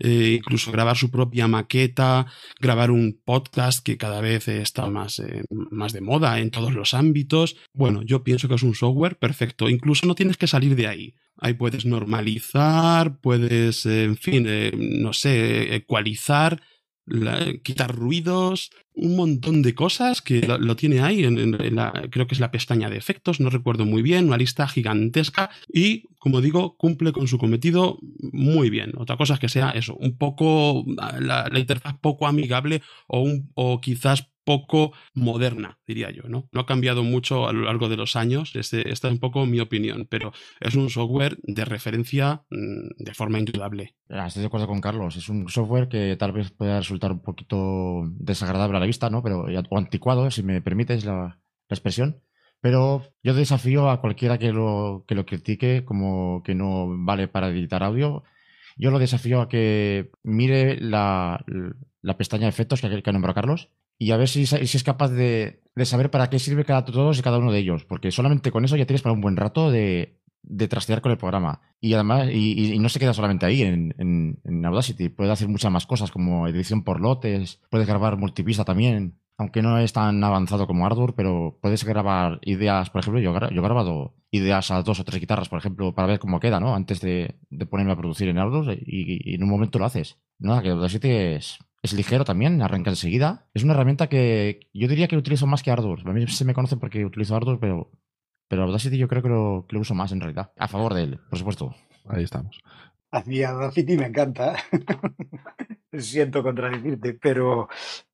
eh, incluso grabar su propia maqueta, grabar un podcast que cada vez está más, eh, más de moda en todos los ámbitos. Bueno, yo pienso que es un software perfecto. Incluso no tienes que salir de ahí. Ahí puedes normalizar, puedes, en fin, no sé, ecualizar quitar ruidos, un montón de cosas que lo, tiene ahí, en, la, creo que es la pestaña de efectos, no recuerdo muy bien, una lista gigantesca y, como digo, cumple con su cometido muy bien. Otra cosa es que sea eso, un poco, la, interfaz poco amigable o, o quizás poco moderna, diría yo, ¿no? No ha cambiado mucho a lo largo de los años, este, esta es un poco mi opinión, pero es un software de referencia mm, de forma indudable. Estoy de acuerdo con Carlos, es un software que tal vez pueda resultar un poquito desagradable a la vista, ¿no? Pero, o anticuado, si me permites la, expresión. Pero yo desafío a cualquiera que lo, que lo critique como que no vale para editar audio. Yo lo desafío a que mire la, la pestaña de efectos que, que nombrado Carlos y a ver si, si es capaz de, de, saber para qué sirve cada todos y cada uno de ellos. Porque solamente con eso ya tienes para un buen rato de, de trastear con el programa. Y además, y, no se queda solamente ahí en, en, Audacity. Puede hacer muchas más cosas como edición por lotes, puedes grabar multipista también aunque no es tan avanzado como Ardour, pero puedes grabar ideas, por ejemplo, yo, yo he grabado ideas a dos o tres guitarras, por ejemplo, para ver cómo queda, ¿no? Antes de, de ponerme a producir en Ardour y, y, en un momento lo haces. Nada, que Audacity es, es ligero también, arranca enseguida. Es una herramienta que yo diría que utilizo más que Ardour. A mí se me conoce porque utilizo Ardour, pero, pero Audacity yo creo que lo, que lo uso más en realidad. A favor de él, por supuesto. Ahí estamos. A mí Audacity me encanta. *laughs* Siento contradecirte, pero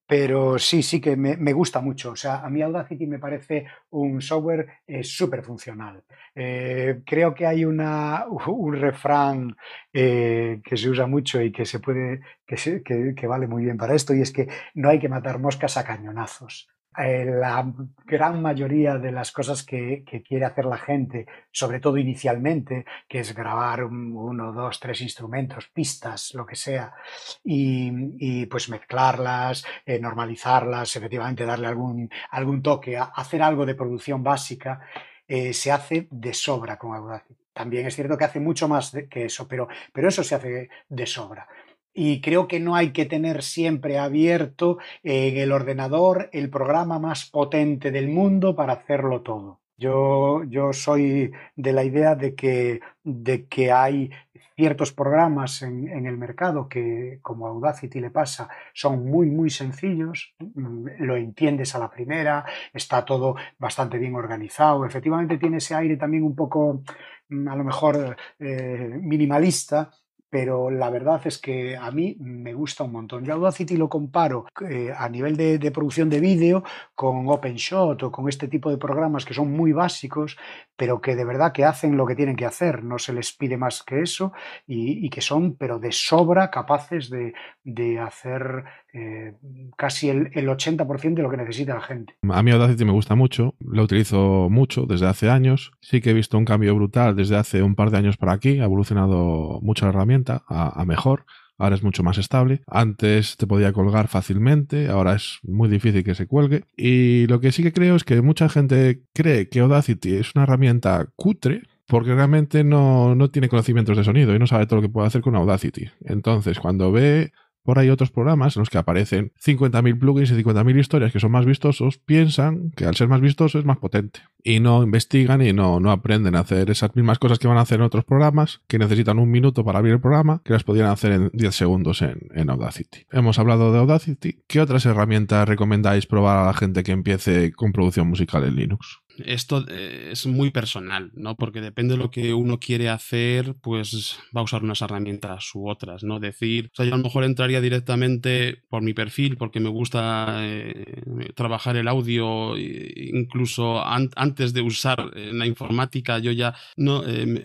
pero sí, sí que me, me, gusta mucho. O sea, a mí Audacity me parece un software eh, súper funcional. Eh, creo que hay una, *laughs* un refrán eh, que se usa mucho y que se puede, que, se, que, que vale muy bien para esto, y es que no hay que matar moscas a cañonazos. Eh, la gran mayoría de las cosas que, quiere hacer la gente, sobre todo inicialmente, que es grabar un, uno, dos, tres instrumentos, pistas, lo que sea, y, pues mezclarlas, eh, normalizarlas, efectivamente darle algún, algún toque, hacer algo de producción básica, eh, se hace de sobra con Audacity. También es cierto que hace mucho más que eso, pero, pero eso se hace de sobra y creo que no hay que tener siempre abierto en el ordenador el programa más potente del mundo para hacerlo todo. Yo, yo soy de la idea de que, de que hay ciertos programas en, en, el mercado que, como Audacity le pasa, son muy, muy sencillos, mm, lo entiendes a la primera, está todo bastante bien organizado, efectivamente tiene ese aire también un poco, mm, a lo mejor, eh, minimalista, pero la verdad es que a mí me gusta un montón. Yo Audacity lo comparo eh, a nivel de, producción de vídeo con OpenShot o con este tipo de programas que son muy básicos, pero que de verdad que hacen lo que tienen que hacer, no se les pide más que eso y, y que son, pero de sobra, capaces de, de hacer eh, casi el, el 80% de lo que necesita la gente. A mí Audacity me gusta mucho, lo utilizo mucho desde hace años, sí que he visto un cambio brutal desde hace un par de años para aquí, ha evolucionado mucho la herramienta a, a mejor. Ahora es mucho más estable. Antes te podía colgar fácilmente, ahora es muy difícil que se cuelgue. Y lo que sí que creo es que mucha gente cree que Audacity es una herramienta cutre, porque realmente no, no, tiene conocimientos de sonido y no sabe todo lo que puede hacer con Audacity. Entonces, cuando ve por ahí otros programas en los que aparecen 50.000 plugins y 50.000 historias que son más vistosos, piensan que al ser más vistoso es más potente. Y no investigan y no, no aprenden a hacer esas mismas cosas que van a hacer en otros programas, que necesitan un minuto para abrir el programa, que las podrían hacer en 10 segundos en, en Audacity. Hemos hablado de Audacity. ¿Qué otras herramientas recomendáis probar a la gente que empiece con producción musical en Linux? esto eh, es muy personal, ¿no? Porque depende de lo que uno quiere hacer, pues va a usar unas herramientas u otras, ¿no? Decir, o sea, yo a lo mejor entraría directamente por mi perfil, porque me gusta eh, trabajar el audio, incluso an antes de usar eh, la informática, yo ya no eh, me,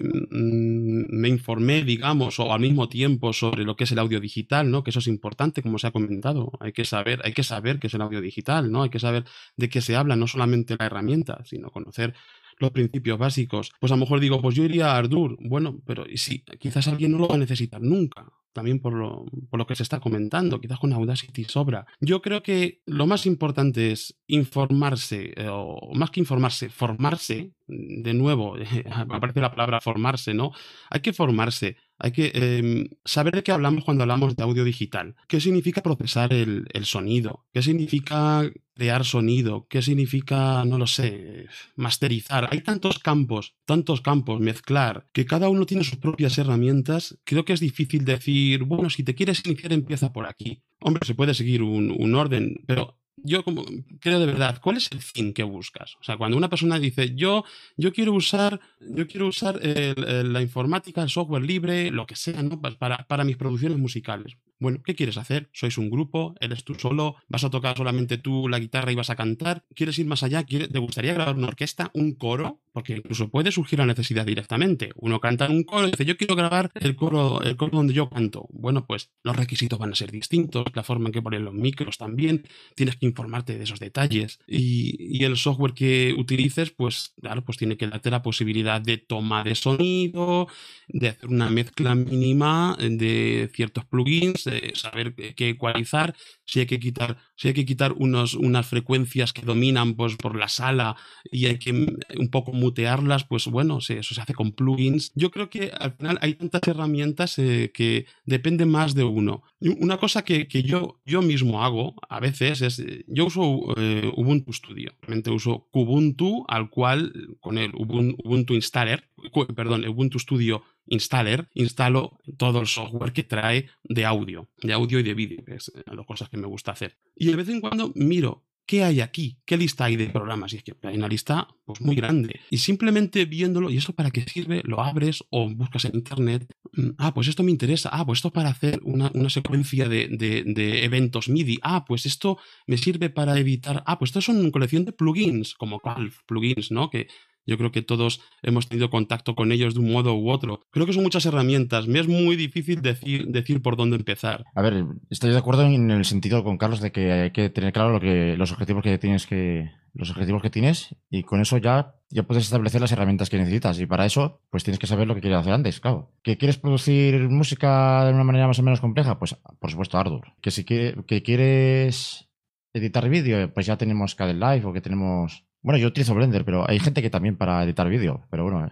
me, informé, digamos, o al mismo tiempo sobre lo que es el audio digital, ¿no? Que eso es importante, como se ha comentado. Hay que saber, hay que saber qué es el audio digital, ¿no? Hay que saber de qué se habla, no solamente la herramienta, sino conocer los principios básicos. Pues a lo mejor digo, pues yo iría a Ardour. Bueno, pero si quizás alguien no lo va a necesitar nunca. También por lo, por lo que se está comentando, quizás con Audacity sobra. Yo creo que lo más importante es informarse, eh, o más que informarse, formarse. De nuevo, *laughs* aparece la palabra formarse, ¿no? Hay que formarse hay que eh, saber de qué hablamos cuando hablamos de audio digital. ¿Qué significa procesar el, el, sonido? ¿Qué significa crear sonido? ¿Qué significa, no lo sé, masterizar? Hay tantos campos, tantos campos, mezclar, que cada uno tiene sus propias herramientas. Creo que es difícil decir, bueno, si te quieres iniciar, empieza por aquí. Hombre, se puede seguir un, un orden, pero yo como creo de verdad, ¿cuál es el fin que buscas? O sea, cuando una persona dice, yo, yo quiero usar, yo quiero usar la informática, el software libre, lo que sea, ¿no? Para, para mis producciones musicales. Bueno, ¿qué quieres hacer? ¿Sois un grupo? ¿Eres tú solo? ¿Vas a tocar solamente tú la guitarra y vas a cantar? ¿Quieres ir más allá? ¿Te gustaría grabar una orquesta? ¿Un coro? Porque incluso puede surgir la necesidad directamente. Uno canta en un coro y dice, yo quiero grabar el coro, el coro donde yo canto. Bueno, pues los requisitos van a ser distintos, la forma en que ponen los micros también, tienes que informarte de esos detalles. Y, el software que utilices, pues claro, pues tiene que darte la posibilidad de toma de sonido, de hacer una mezcla mínima de ciertos plugins, de saber qué ecualizar, si hay que quitar, si hay que quitar unos, unas frecuencias que dominan pues, por la sala y hay que un poco mutearlas, pues bueno, eso se hace con plugins. Yo creo que al final hay tantas herramientas eh, que dependen más de uno. Una cosa que, yo, yo mismo hago a veces es, yo uso eh, Ubuntu Studio, realmente uso Kubuntu, al cual con el Ubuntu Installer, perdón, Ubuntu Studio installer, instalo todo el software que trae de audio, de audio y de vídeo, que es las cosas que me gusta hacer. Y de vez en cuando miro ¿qué hay aquí? ¿Qué lista hay de programas? Y es que hay una lista pues, muy grande. Y simplemente viéndolo, ¿y eso para qué sirve? Lo abres o buscas en internet. Mm, ah, pues esto me interesa. Ah, pues esto para hacer una, secuencia de, de, eventos MIDI. Ah, pues esto me sirve para editar. Ah, pues esto son una colección de plugins, como Valve plugins, ¿no? Que yo creo que todos hemos tenido contacto con ellos de un modo u otro. Creo que son muchas herramientas. Me es muy difícil decir, decir por dónde empezar. A ver, estoy de acuerdo en el sentido con Carlos de que hay que tener claro los objetivos que tienes que, los objetivos que tienes y con eso ya, ya puedes establecer las herramientas que necesitas y para eso pues tienes que saber lo que quieres hacer antes, claro. ¿Que quieres producir música de una manera más o menos compleja? Pues por supuesto Ardour. ¿Que si que, que quieres editar vídeo? Pues ya tenemos Cadel Live o que tenemos bueno, yo utilizo Blender, pero hay gente que también para editar vídeo. Pero bueno,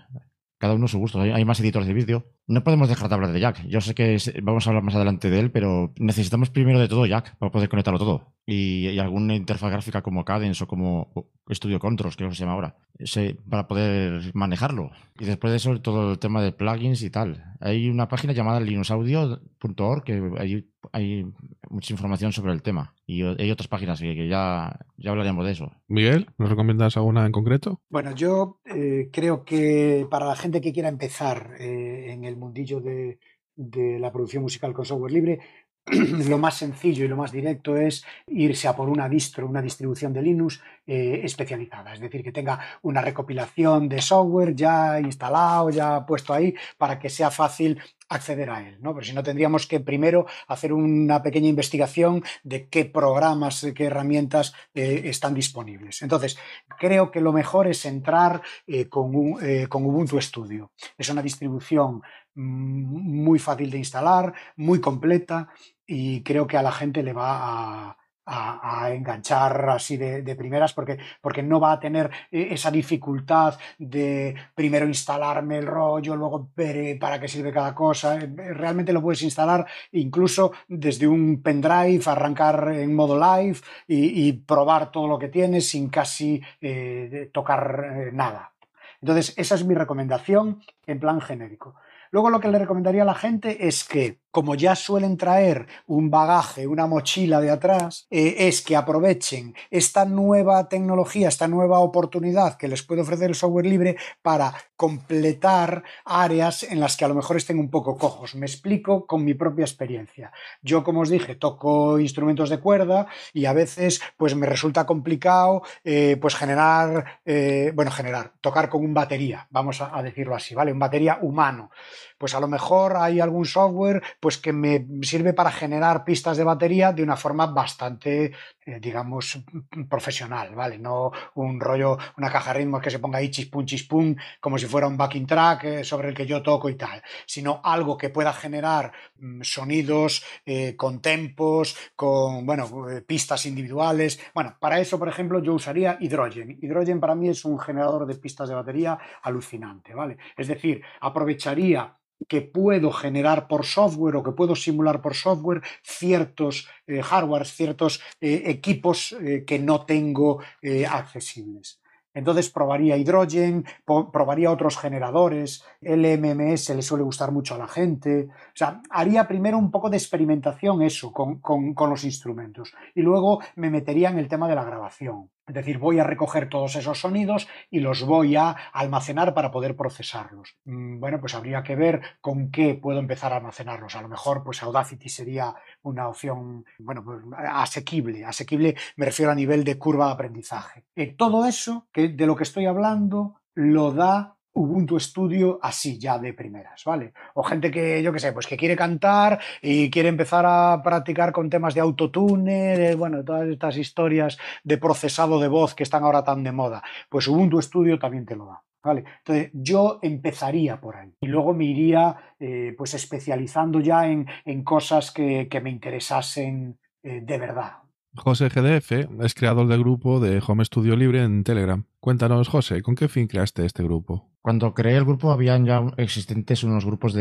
cada uno su gusto. Hay, más editores de vídeo. No podemos dejar de hablar de Jack. Yo sé que vamos a hablar más adelante de él, pero necesitamos primero de todo Jack para poder conectarlo todo. Y, alguna interfaz gráfica como Cadence o como Studio Controls, creo que se llama ahora, para poder manejarlo. Y después de eso, todo el tema de plugins y tal. Hay una página llamada linuxaudio.org que hay, mucha información sobre el tema. Y hay otras páginas que, ya, ya hablaremos de eso. Miguel, ¿nos recomiendas alguna en concreto? Bueno, yo eh, creo que para la gente que quiera empezar eh, en el mundillo de, de la producción musical con software libre, *clears throat* lo más sencillo y lo más directo es irse a por una distro, una distribución de Linux eh, especializada, es decir, que tenga una recopilación de software ya instalado, ya puesto ahí, para que sea fácil acceder a él, ¿no? Pero si no tendríamos que primero hacer una pequeña investigación de qué programas, qué herramientas eh, están disponibles. Entonces, creo que lo mejor es entrar eh, con, con Ubuntu Studio. Es una distribución mm, muy fácil de instalar, muy completa y creo que a la gente le va a, enganchar así de, primeras porque, porque no va a tener eh, esa dificultad de primero instalarme el rollo, luego ver para qué sirve cada cosa. Eh, realmente lo puedes instalar incluso desde un pendrive, arrancar en modo live y, probar todo lo que tienes sin casi eh, tocar nada. Entonces, esa es mi recomendación en plan genérico. Luego lo que le recomendaría a la gente es que como ya suelen traer un bagaje, una mochila de atrás, eh, es que aprovechen esta nueva tecnología, esta nueva oportunidad que les puede ofrecer el software libre para completar áreas en las que a lo mejor estén un poco cojos. Me explico con mi propia experiencia. Yo, como os dije, toco instrumentos de cuerda y a veces pues me resulta complicado eh, pues generar, eh, bueno, generar, tocar con un batería, vamos a, a decirlo así, ¿vale? Un batería humano. Pues a lo mejor hay algún software pues que me sirve para generar pistas de batería de una forma bastante, eh, digamos, profesional, ¿vale? No un rollo, una caja de ritmos que se ponga ahí chispum, chispum, como si fuera un backing track eh, sobre el que yo toco y tal, sino algo que pueda generar mm, sonidos eh, con tempos, con, bueno, pistas individuales. Bueno, para eso, por ejemplo, yo usaría Hydrogen. Hydrogen para mí es un generador de pistas de batería alucinante, ¿vale? Es decir, aprovecharía que puedo generar por software o que puedo simular por software ciertos eh, hardware, ciertos eh, equipos eh, que no tengo accesibles. Entonces probaría Hydrogen, probaría otros generadores, LMMS le suele gustar mucho a la gente. O sea, haría primero un poco de experimentación eso con, con los instrumentos y luego me metería en el tema de la grabación. Es decir, voy a recoger todos esos sonidos y los voy a almacenar para poder procesarlos. Mm, bueno, pues habría que ver con qué puedo empezar a almacenarlos. A lo mejor, pues Audacity sería una opción, bueno, pues, asequible. Asequible me refiero a nivel de curva de aprendizaje. Eh, todo eso que de lo que estoy hablando lo da Ubuntu Studio así ya de primeras, ¿vale? O gente que, yo qué sé, pues que quiere cantar y quiere empezar a practicar con temas de autotune, de, bueno, todas estas historias de procesado de voz que están ahora tan de moda. Pues Ubuntu Studio también te lo da. ¿Vale? Entonces yo empezaría por ahí y luego me iría eh, pues especializando ya en, en cosas que, que me interesasen eh, de verdad, José GDF es creador del grupo de Home Studio Libre en Telegram. Cuéntanos, José, ¿con qué fin creaste este grupo? Cuando creé el grupo habían ya existentes unos grupos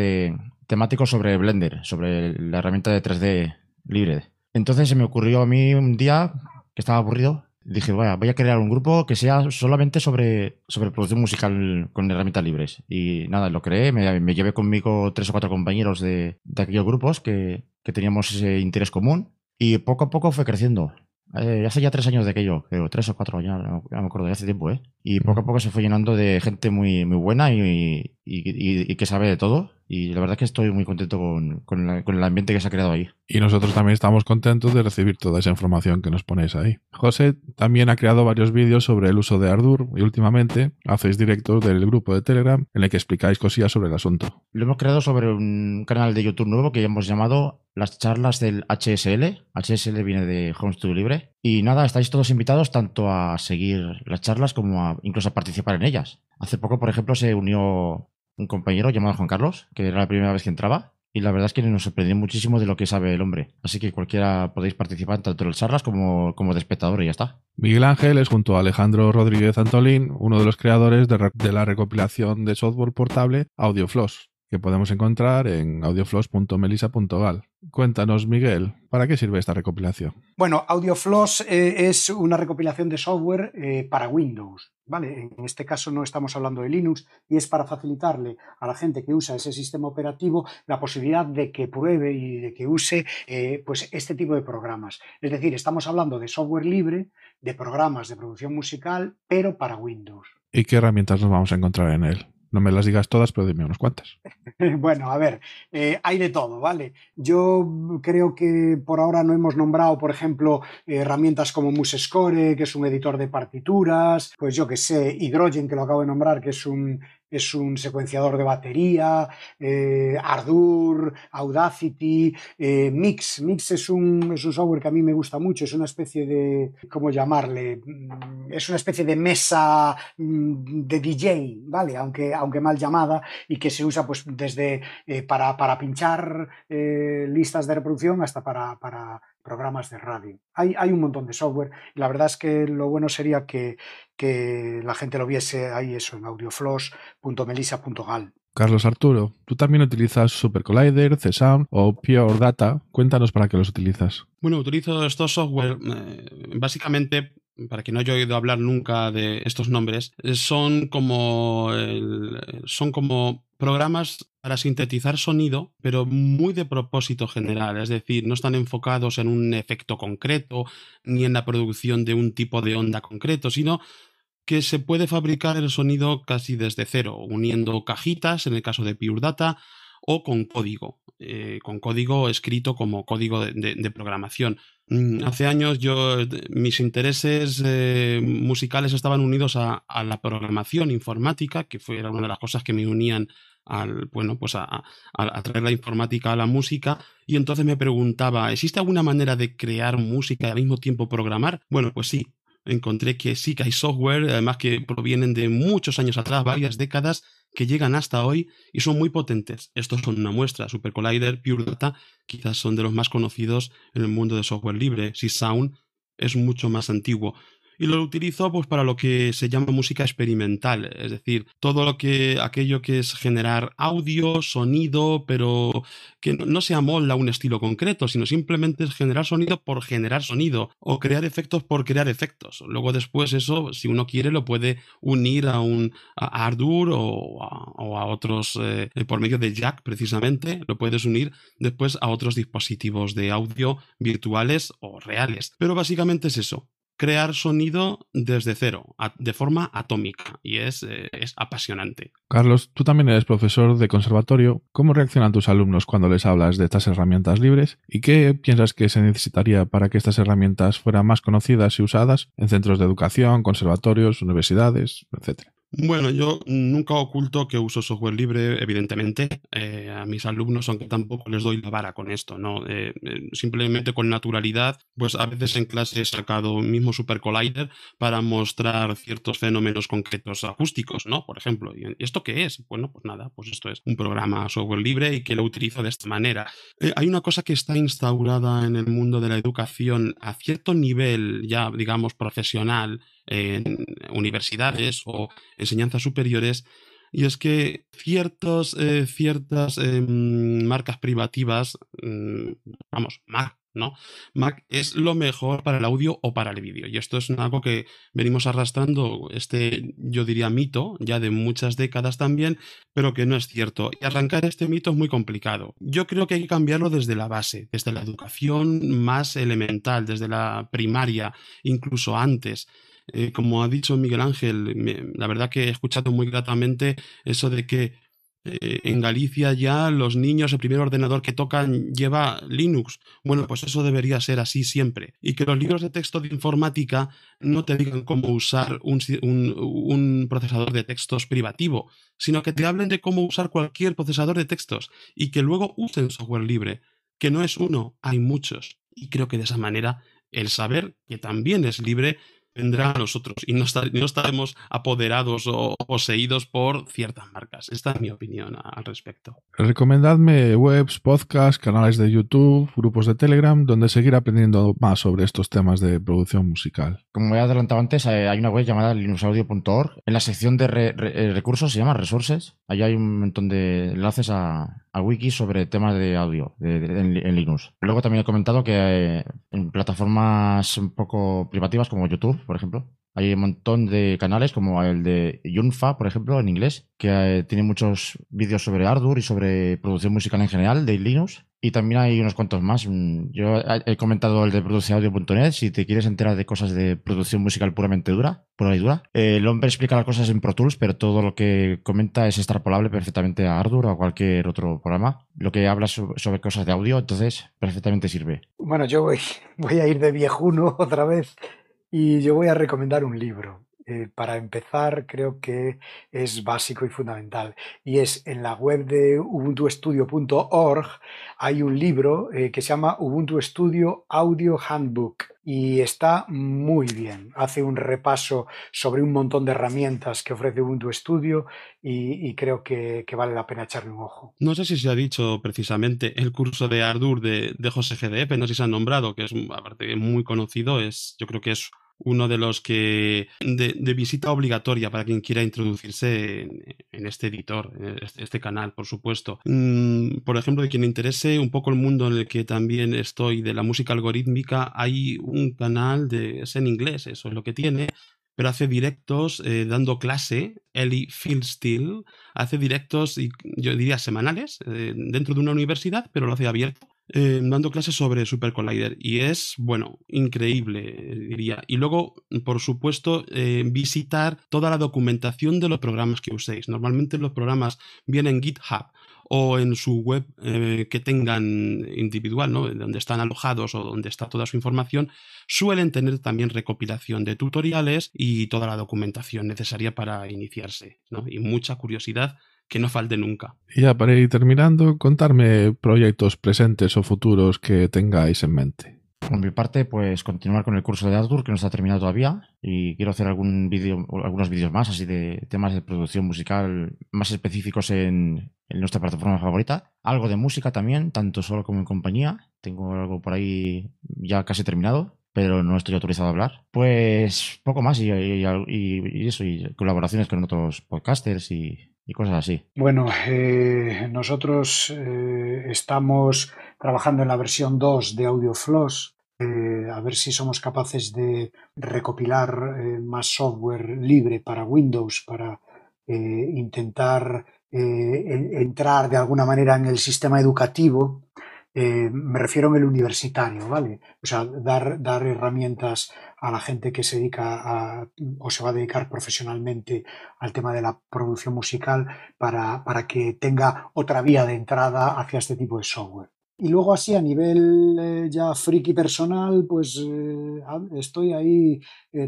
temáticos sobre Blender, sobre la herramienta de 3D libre. Entonces se me ocurrió a mí un día que estaba aburrido, dije, voy a crear un grupo que sea solamente sobre, sobre producción musical con herramientas libres. Y nada, lo creé, me, llevé conmigo tres o cuatro compañeros de, de aquellos grupos que, que teníamos ese interés común y poco a poco fue creciendo. Eh, hace ya tres años de aquello, creo, tres o cuatro, ya, ya me acuerdo, de hace tiempo, ¿eh? Y poco a poco se fue llenando de gente muy, muy buena y, y, que sabe de todo. Y la verdad es que estoy muy contento con, con, el ambiente que se ha creado ahí. Y nosotros también estamos contentos de recibir toda esa información que nos ponéis ahí. José también ha creado varios vídeos sobre el uso de Ardour y últimamente hacéis directos del grupo de Telegram en el que explicáis cosillas sobre el asunto. Lo hemos creado sobre un canal de YouTube nuevo que hemos llamado las charlas del HSL. HSL viene de Home Studio Libre. Y nada, estáis todos invitados tanto a seguir las charlas como a incluso a participar en ellas. Hace poco, por ejemplo, se unió un compañero llamado Juan Carlos, que era la primera vez que entraba, y la verdad es que nos sorprendió muchísimo de lo que sabe el hombre. Así que cualquiera podéis participar tanto en las charlas como, como de espectador y ya está. Miguel Ángel es junto a Alejandro Rodríguez Antolín, uno de los creadores de, de la recopilación de software portable AudioFloss, que podemos encontrar en audiofloss.melisa.gal. Cuéntanos, Miguel, ¿para qué sirve esta recopilación? Bueno, AudioFloss eh, es una recopilación de software eh, para Windows. ¿vale? En este caso no estamos hablando de Linux y es para facilitarle a la gente que usa ese sistema operativo la posibilidad de que pruebe y de que use eh, pues este tipo de programas. Es decir, estamos hablando de software libre, de programas de producción musical, pero para Windows. ¿Y qué herramientas nos vamos a encontrar en él? No me las digas todas, pero dime unas cuantas. *laughs* bueno, a ver, eh, hay de todo, ¿vale? Yo creo que por ahora no hemos nombrado, por ejemplo, herramientas como MuseScore, que es un editor de partituras, pues yo que sé, Hydrogen, que lo acabo de nombrar, que es un es un secuenciador de batería, eh, Ardour, Audacity, eh, Mix. Mix es un, es un software que a mí me gusta mucho, es una especie de, ¿cómo llamarle? Mm, es una especie de mesa mm, de DJ, ¿vale? Aunque, aunque mal llamada y que se usa pues desde eh, para, para, pinchar listas de reproducción hasta para, para programas de radio. Hay, hay, un montón de software. La verdad es que lo bueno sería que, que la gente lo viese ahí eso en audiofloss.melisa.gal. Carlos Arturo, tú también utilizas Super Collider, C-Sound o Pure Data. Cuéntanos para qué los utilizas. Bueno, utilizo estos software eh, básicamente para quien no haya oído hablar nunca de estos nombres, son como, son como programas para sintetizar sonido, pero muy de propósito general, es decir, no están enfocados en un efecto concreto ni en la producción de un tipo de onda concreto, sino que se puede fabricar el sonido casi desde cero, uniendo cajitas, en el caso de Pure Data, o con código, eh, con código escrito como código de, programación. Mm, hace años yo, mis intereses eh, musicales estaban unidos a, la programación informática, que fue una de las cosas que me unían al, bueno, pues a, a, traer la informática a la música. Y entonces me preguntaba, ¿existe alguna manera de crear música y al mismo tiempo programar? Bueno, pues sí, encontré que sí que hay software, además que provienen de muchos años atrás, varias décadas, que llegan hasta hoy y son muy potentes. Estos son una muestra. Super Collider, Pure Data, quizás son de los más conocidos en el mundo de software libre. Si Sound es mucho más antiguo y lo utilizo pues para lo que se llama música experimental, es decir, todo lo que aquello que es generar audio, sonido, pero que no se amolda a un estilo concreto, sino simplemente es generar sonido por generar sonido o crear efectos por crear efectos. Luego después eso, si uno quiere, lo puede unir a un a Ardour o a, otros eh, por medio de Jack precisamente, lo puedes unir después a otros dispositivos de audio virtuales o reales. Pero básicamente es eso, crear sonido desde cero, de forma atómica, y es, eh, es, apasionante. Carlos, tú también eres profesor de conservatorio. ¿Cómo reaccionan tus alumnos cuando les hablas de estas herramientas libres? ¿Y qué piensas que se necesitaría para que estas herramientas fueran más conocidas y usadas en centros de educación, conservatorios, universidades, etcétera? Bueno, yo nunca oculto que uso software libre, evidentemente, eh, a mis alumnos, aunque tampoco les doy la vara con esto, ¿no? Eh, eh, simplemente con naturalidad, pues a veces en clase he sacado mismo Super Collider para mostrar ciertos fenómenos concretos acústicos, ¿no? Por ejemplo, ¿y esto qué es? Bueno, pues nada, pues esto es un programa software libre y que lo utilizo de esta manera. hay una cosa que está instaurada en el mundo de la educación a cierto nivel ya, digamos, profesional, en universidades o enseñanzas superiores, y es que ciertos, eh, ciertas em, marcas privativas, mm, vamos, Mac, ¿no? Mac es lo mejor para el audio o para el vídeo. Y esto es algo que venimos arrastrando, este, yo diría, mito, ya de muchas décadas también, pero que no es cierto. Y arrancar este mito es muy complicado. Yo creo que hay que cambiarlo desde la base, desde la educación más elemental, desde la primaria, incluso antes. Eh, como ha dicho Miguel Ángel, la verdad que he escuchado muy gratamente eso de que eh, en Galicia ya los niños el primer ordenador que tocan lleva Linux. Bueno, pues eso debería ser así siempre. Y que los libros de texto de informática no te digan cómo usar un, un, procesador de textos privativo, sino que te hablen de cómo usar cualquier procesador de textos y que luego usen software libre, que no es uno, hay muchos. Y creo que de esa manera el saber que también es libre vendrá a nosotros y no, estaremos apoderados o poseídos por ciertas marcas. Esta es mi opinión al respecto. Recomendadme webs, podcasts, canales de YouTube, grupos de Telegram, donde seguir aprendiendo más sobre estos temas de producción musical. Como he adelantado antes, eh, hay una web llamada linuxaudio.org. En la sección de eh, recursos se llama Resources. Allí hay un montón de enlaces a, a wiki sobre temas de audio en, Linux. Luego también he comentado que eh, en plataformas un poco privativas como YouTube, por ejemplo, hay un montón de canales como el de Yunfa, por ejemplo, en inglés, que eh, tiene muchos vídeos sobre Ardour y sobre producción musical en general de Linux. Y también hay unos cuantos más. Mm, yo he comentado el de produceaudio.net. Si te quieres enterar de cosas de producción musical puramente dura, pura y dura. el hombre explica las cosas en Pro Tools, pero todo lo que comenta es extrapolable perfectamente a Ardour o a cualquier otro programa. Lo que habla sobre cosas de audio, entonces perfectamente sirve. Bueno, yo voy, *laughs* voy a ir de viejuno *laughs* otra vez y yo voy a recomendar un libro. Eh, para empezar, creo que es básico y fundamental. Y es en la web de ubuntuestudio.org hay un libro eh, que se llama Ubuntu Studio Audio Handbook y está muy bien. Hace un repaso sobre un montón de herramientas que ofrece Ubuntu Studio y, creo que, vale la pena echarle un ojo. No sé si se ha dicho precisamente el curso de Ardour de, José GDF, no sé si se ha nombrado, que es aparte muy conocido, es, yo creo que es uno de los que de, visita obligatoria para quien quiera introducirse en, este editor, en este, este, canal, por supuesto. Mm, por ejemplo, de quien interese un poco el mundo en el que también estoy de la música algorítmica, hay un canal de es en inglés, eso es lo que tiene, pero hace directos eh, dando clase, Ellie Fieldsteel, hace directos, yo diría semanales, eh, dentro de una universidad, pero lo hace abierto eh, dando clases sobre Super Collider y es, bueno, increíble, diría. Y luego, por supuesto, eh, visitar toda la documentación de los programas que uséis. Normalmente los programas vienen en GitHub o en su web eh, que tengan individual, ¿no? donde están alojados o donde está toda su información, suelen tener también recopilación de tutoriales y toda la documentación necesaria para iniciarse, ¿no? Y mucha curiosidad que no falte nunca. Y ya para ir terminando, contarme proyectos presentes o futuros que tengáis en mente. Por mi parte, pues continuar con el curso de Ardour, que no está terminado todavía, y quiero hacer algún vídeo, algunos vídeos más, así de temas de producción musical más específicos en, en, nuestra plataforma favorita. Algo de música también, tanto solo como en compañía. Tengo algo por ahí ya casi terminado, pero no estoy autorizado a hablar. Pues poco más y, y eso, y colaboraciones con otros podcasters y, y cosas así. Bueno, eh, nosotros eh, estamos trabajando en la versión 2 de AudioFloss, eh, a ver si somos capaces de recopilar más software libre para Windows, para intentar entrar de alguna manera en el sistema educativo eh, me refiero en el universitario, ¿vale? O sea, dar, dar herramientas a la gente que se dedica a, o se va a dedicar profesionalmente al tema de la producción musical para, para que tenga otra vía de entrada hacia este tipo de software. Y luego así a nivel eh, ya friki personal, pues eh, estoy ahí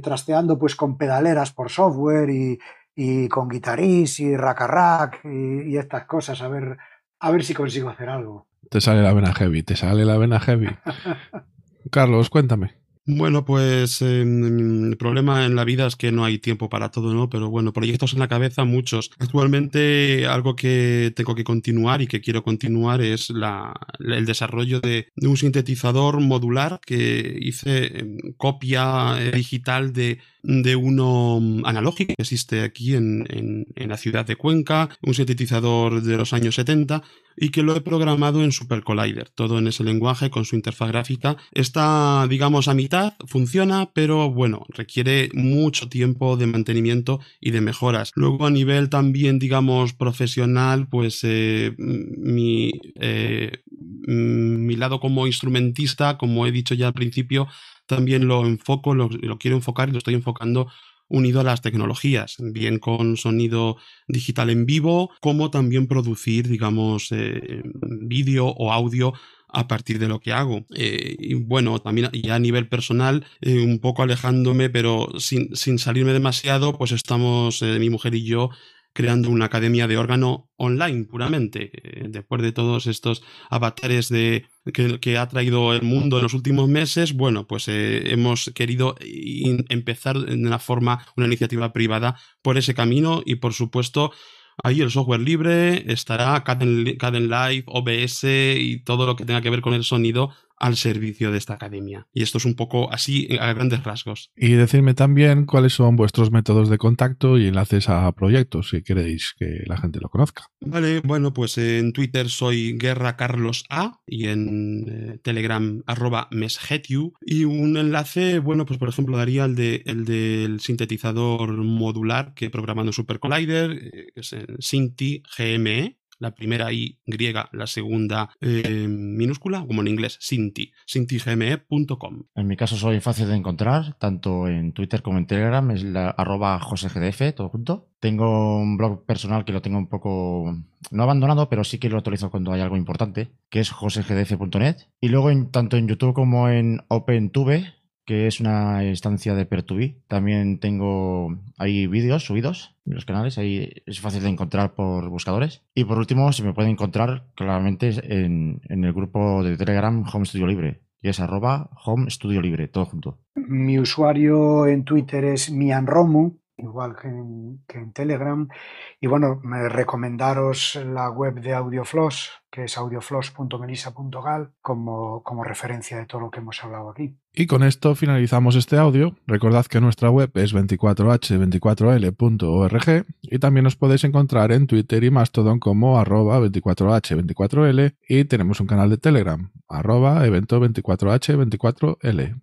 trasteando pues con pedaleras por software y, y con guitarís y rack a rack y, y, estas cosas, a ver, a ver si consigo hacer algo. Te sale la vena heavy, te sale la vena heavy. *laughs* Carlos, cuéntame. Bueno, pues eh, el problema en la vida es que no hay tiempo para todo, ¿no? Pero bueno, proyectos en la cabeza, muchos. Actualmente algo que tengo que continuar y que quiero continuar es la, el desarrollo de, de, un sintetizador modular que hice em, copia eh, digital de de uno mm, analógico que existe aquí en, en, en, la ciudad de Cuenca, un sintetizador de los años 70 y que lo he programado en Super Collider, todo en ese lenguaje con su interfaz gráfica. Está, digamos, a mitad, funciona, pero bueno, requiere mucho tiempo de mantenimiento y de mejoras. Luego a nivel también, digamos, profesional, pues eh, mi, eh, mi lado como instrumentista, como he dicho ya al principio, también lo enfoco, lo, quiero enfocar y lo estoy enfocando unido a las tecnologías, bien con sonido digital en vivo, como también producir, digamos, eh, vídeo o audio a partir de lo que hago. Eh, y bueno, también ya a nivel personal, eh, un poco alejándome, pero sin, sin salirme demasiado, pues estamos, eh, mi mujer y yo, creando una academia de órgano online puramente. Después de todos estos avatares de, que, que, ha traído el mundo en los últimos meses, bueno, pues hemos querido empezar de una forma, una iniciativa privada por ese camino y por supuesto ahí el software libre estará Caden, Caden Live, OBS y todo lo que tenga que ver con el sonido al servicio de esta academia. Y esto es un poco así a grandes rasgos. Y decirme también cuáles son vuestros métodos de contacto y enlaces a proyectos, si queréis que la gente lo conozca. Vale, bueno, pues en Twitter soy Guerra Carlos A y en eh, Telegram arroba meshetiu. Y un enlace, bueno, pues por ejemplo daría el, de, el del sintetizador modular que he programado en Super Collider, eh, que es el Sinti GME la primera I griega, la segunda eh, minúscula, como en inglés, Sinti, sintigme.com. En mi caso soy fácil de encontrar, tanto en Twitter como en Telegram, es la arroba josegdf, todo junto. Tengo un blog personal que lo tengo un poco, no abandonado, pero sí que lo actualizo cuando hay algo importante, que es josegdf.net. Y luego en, tanto en YouTube como en OpenTube, que es una instancia de Pertubi. También tengo ahí vídeos subidos en los canales, ahí es fácil de encontrar por buscadores. Y por último, se me puede encontrar claramente en, en el grupo de Telegram Home Studio Libre, y es arroba Home Studio Libre, todo junto. Mi usuario en Twitter es mianromu, igual que en, Telegram. Y bueno, me recomendaros la web de Audiofloss, que es audiofloss.melisa.gal, como, como referencia de todo lo que hemos hablado aquí. Y con esto finalizamos este audio. Recordad que nuestra web es 24h24l.org y también os podéis encontrar en Twitter y Mastodon como arroba 24h24l y tenemos un canal de Telegram, arroba evento 24h24l.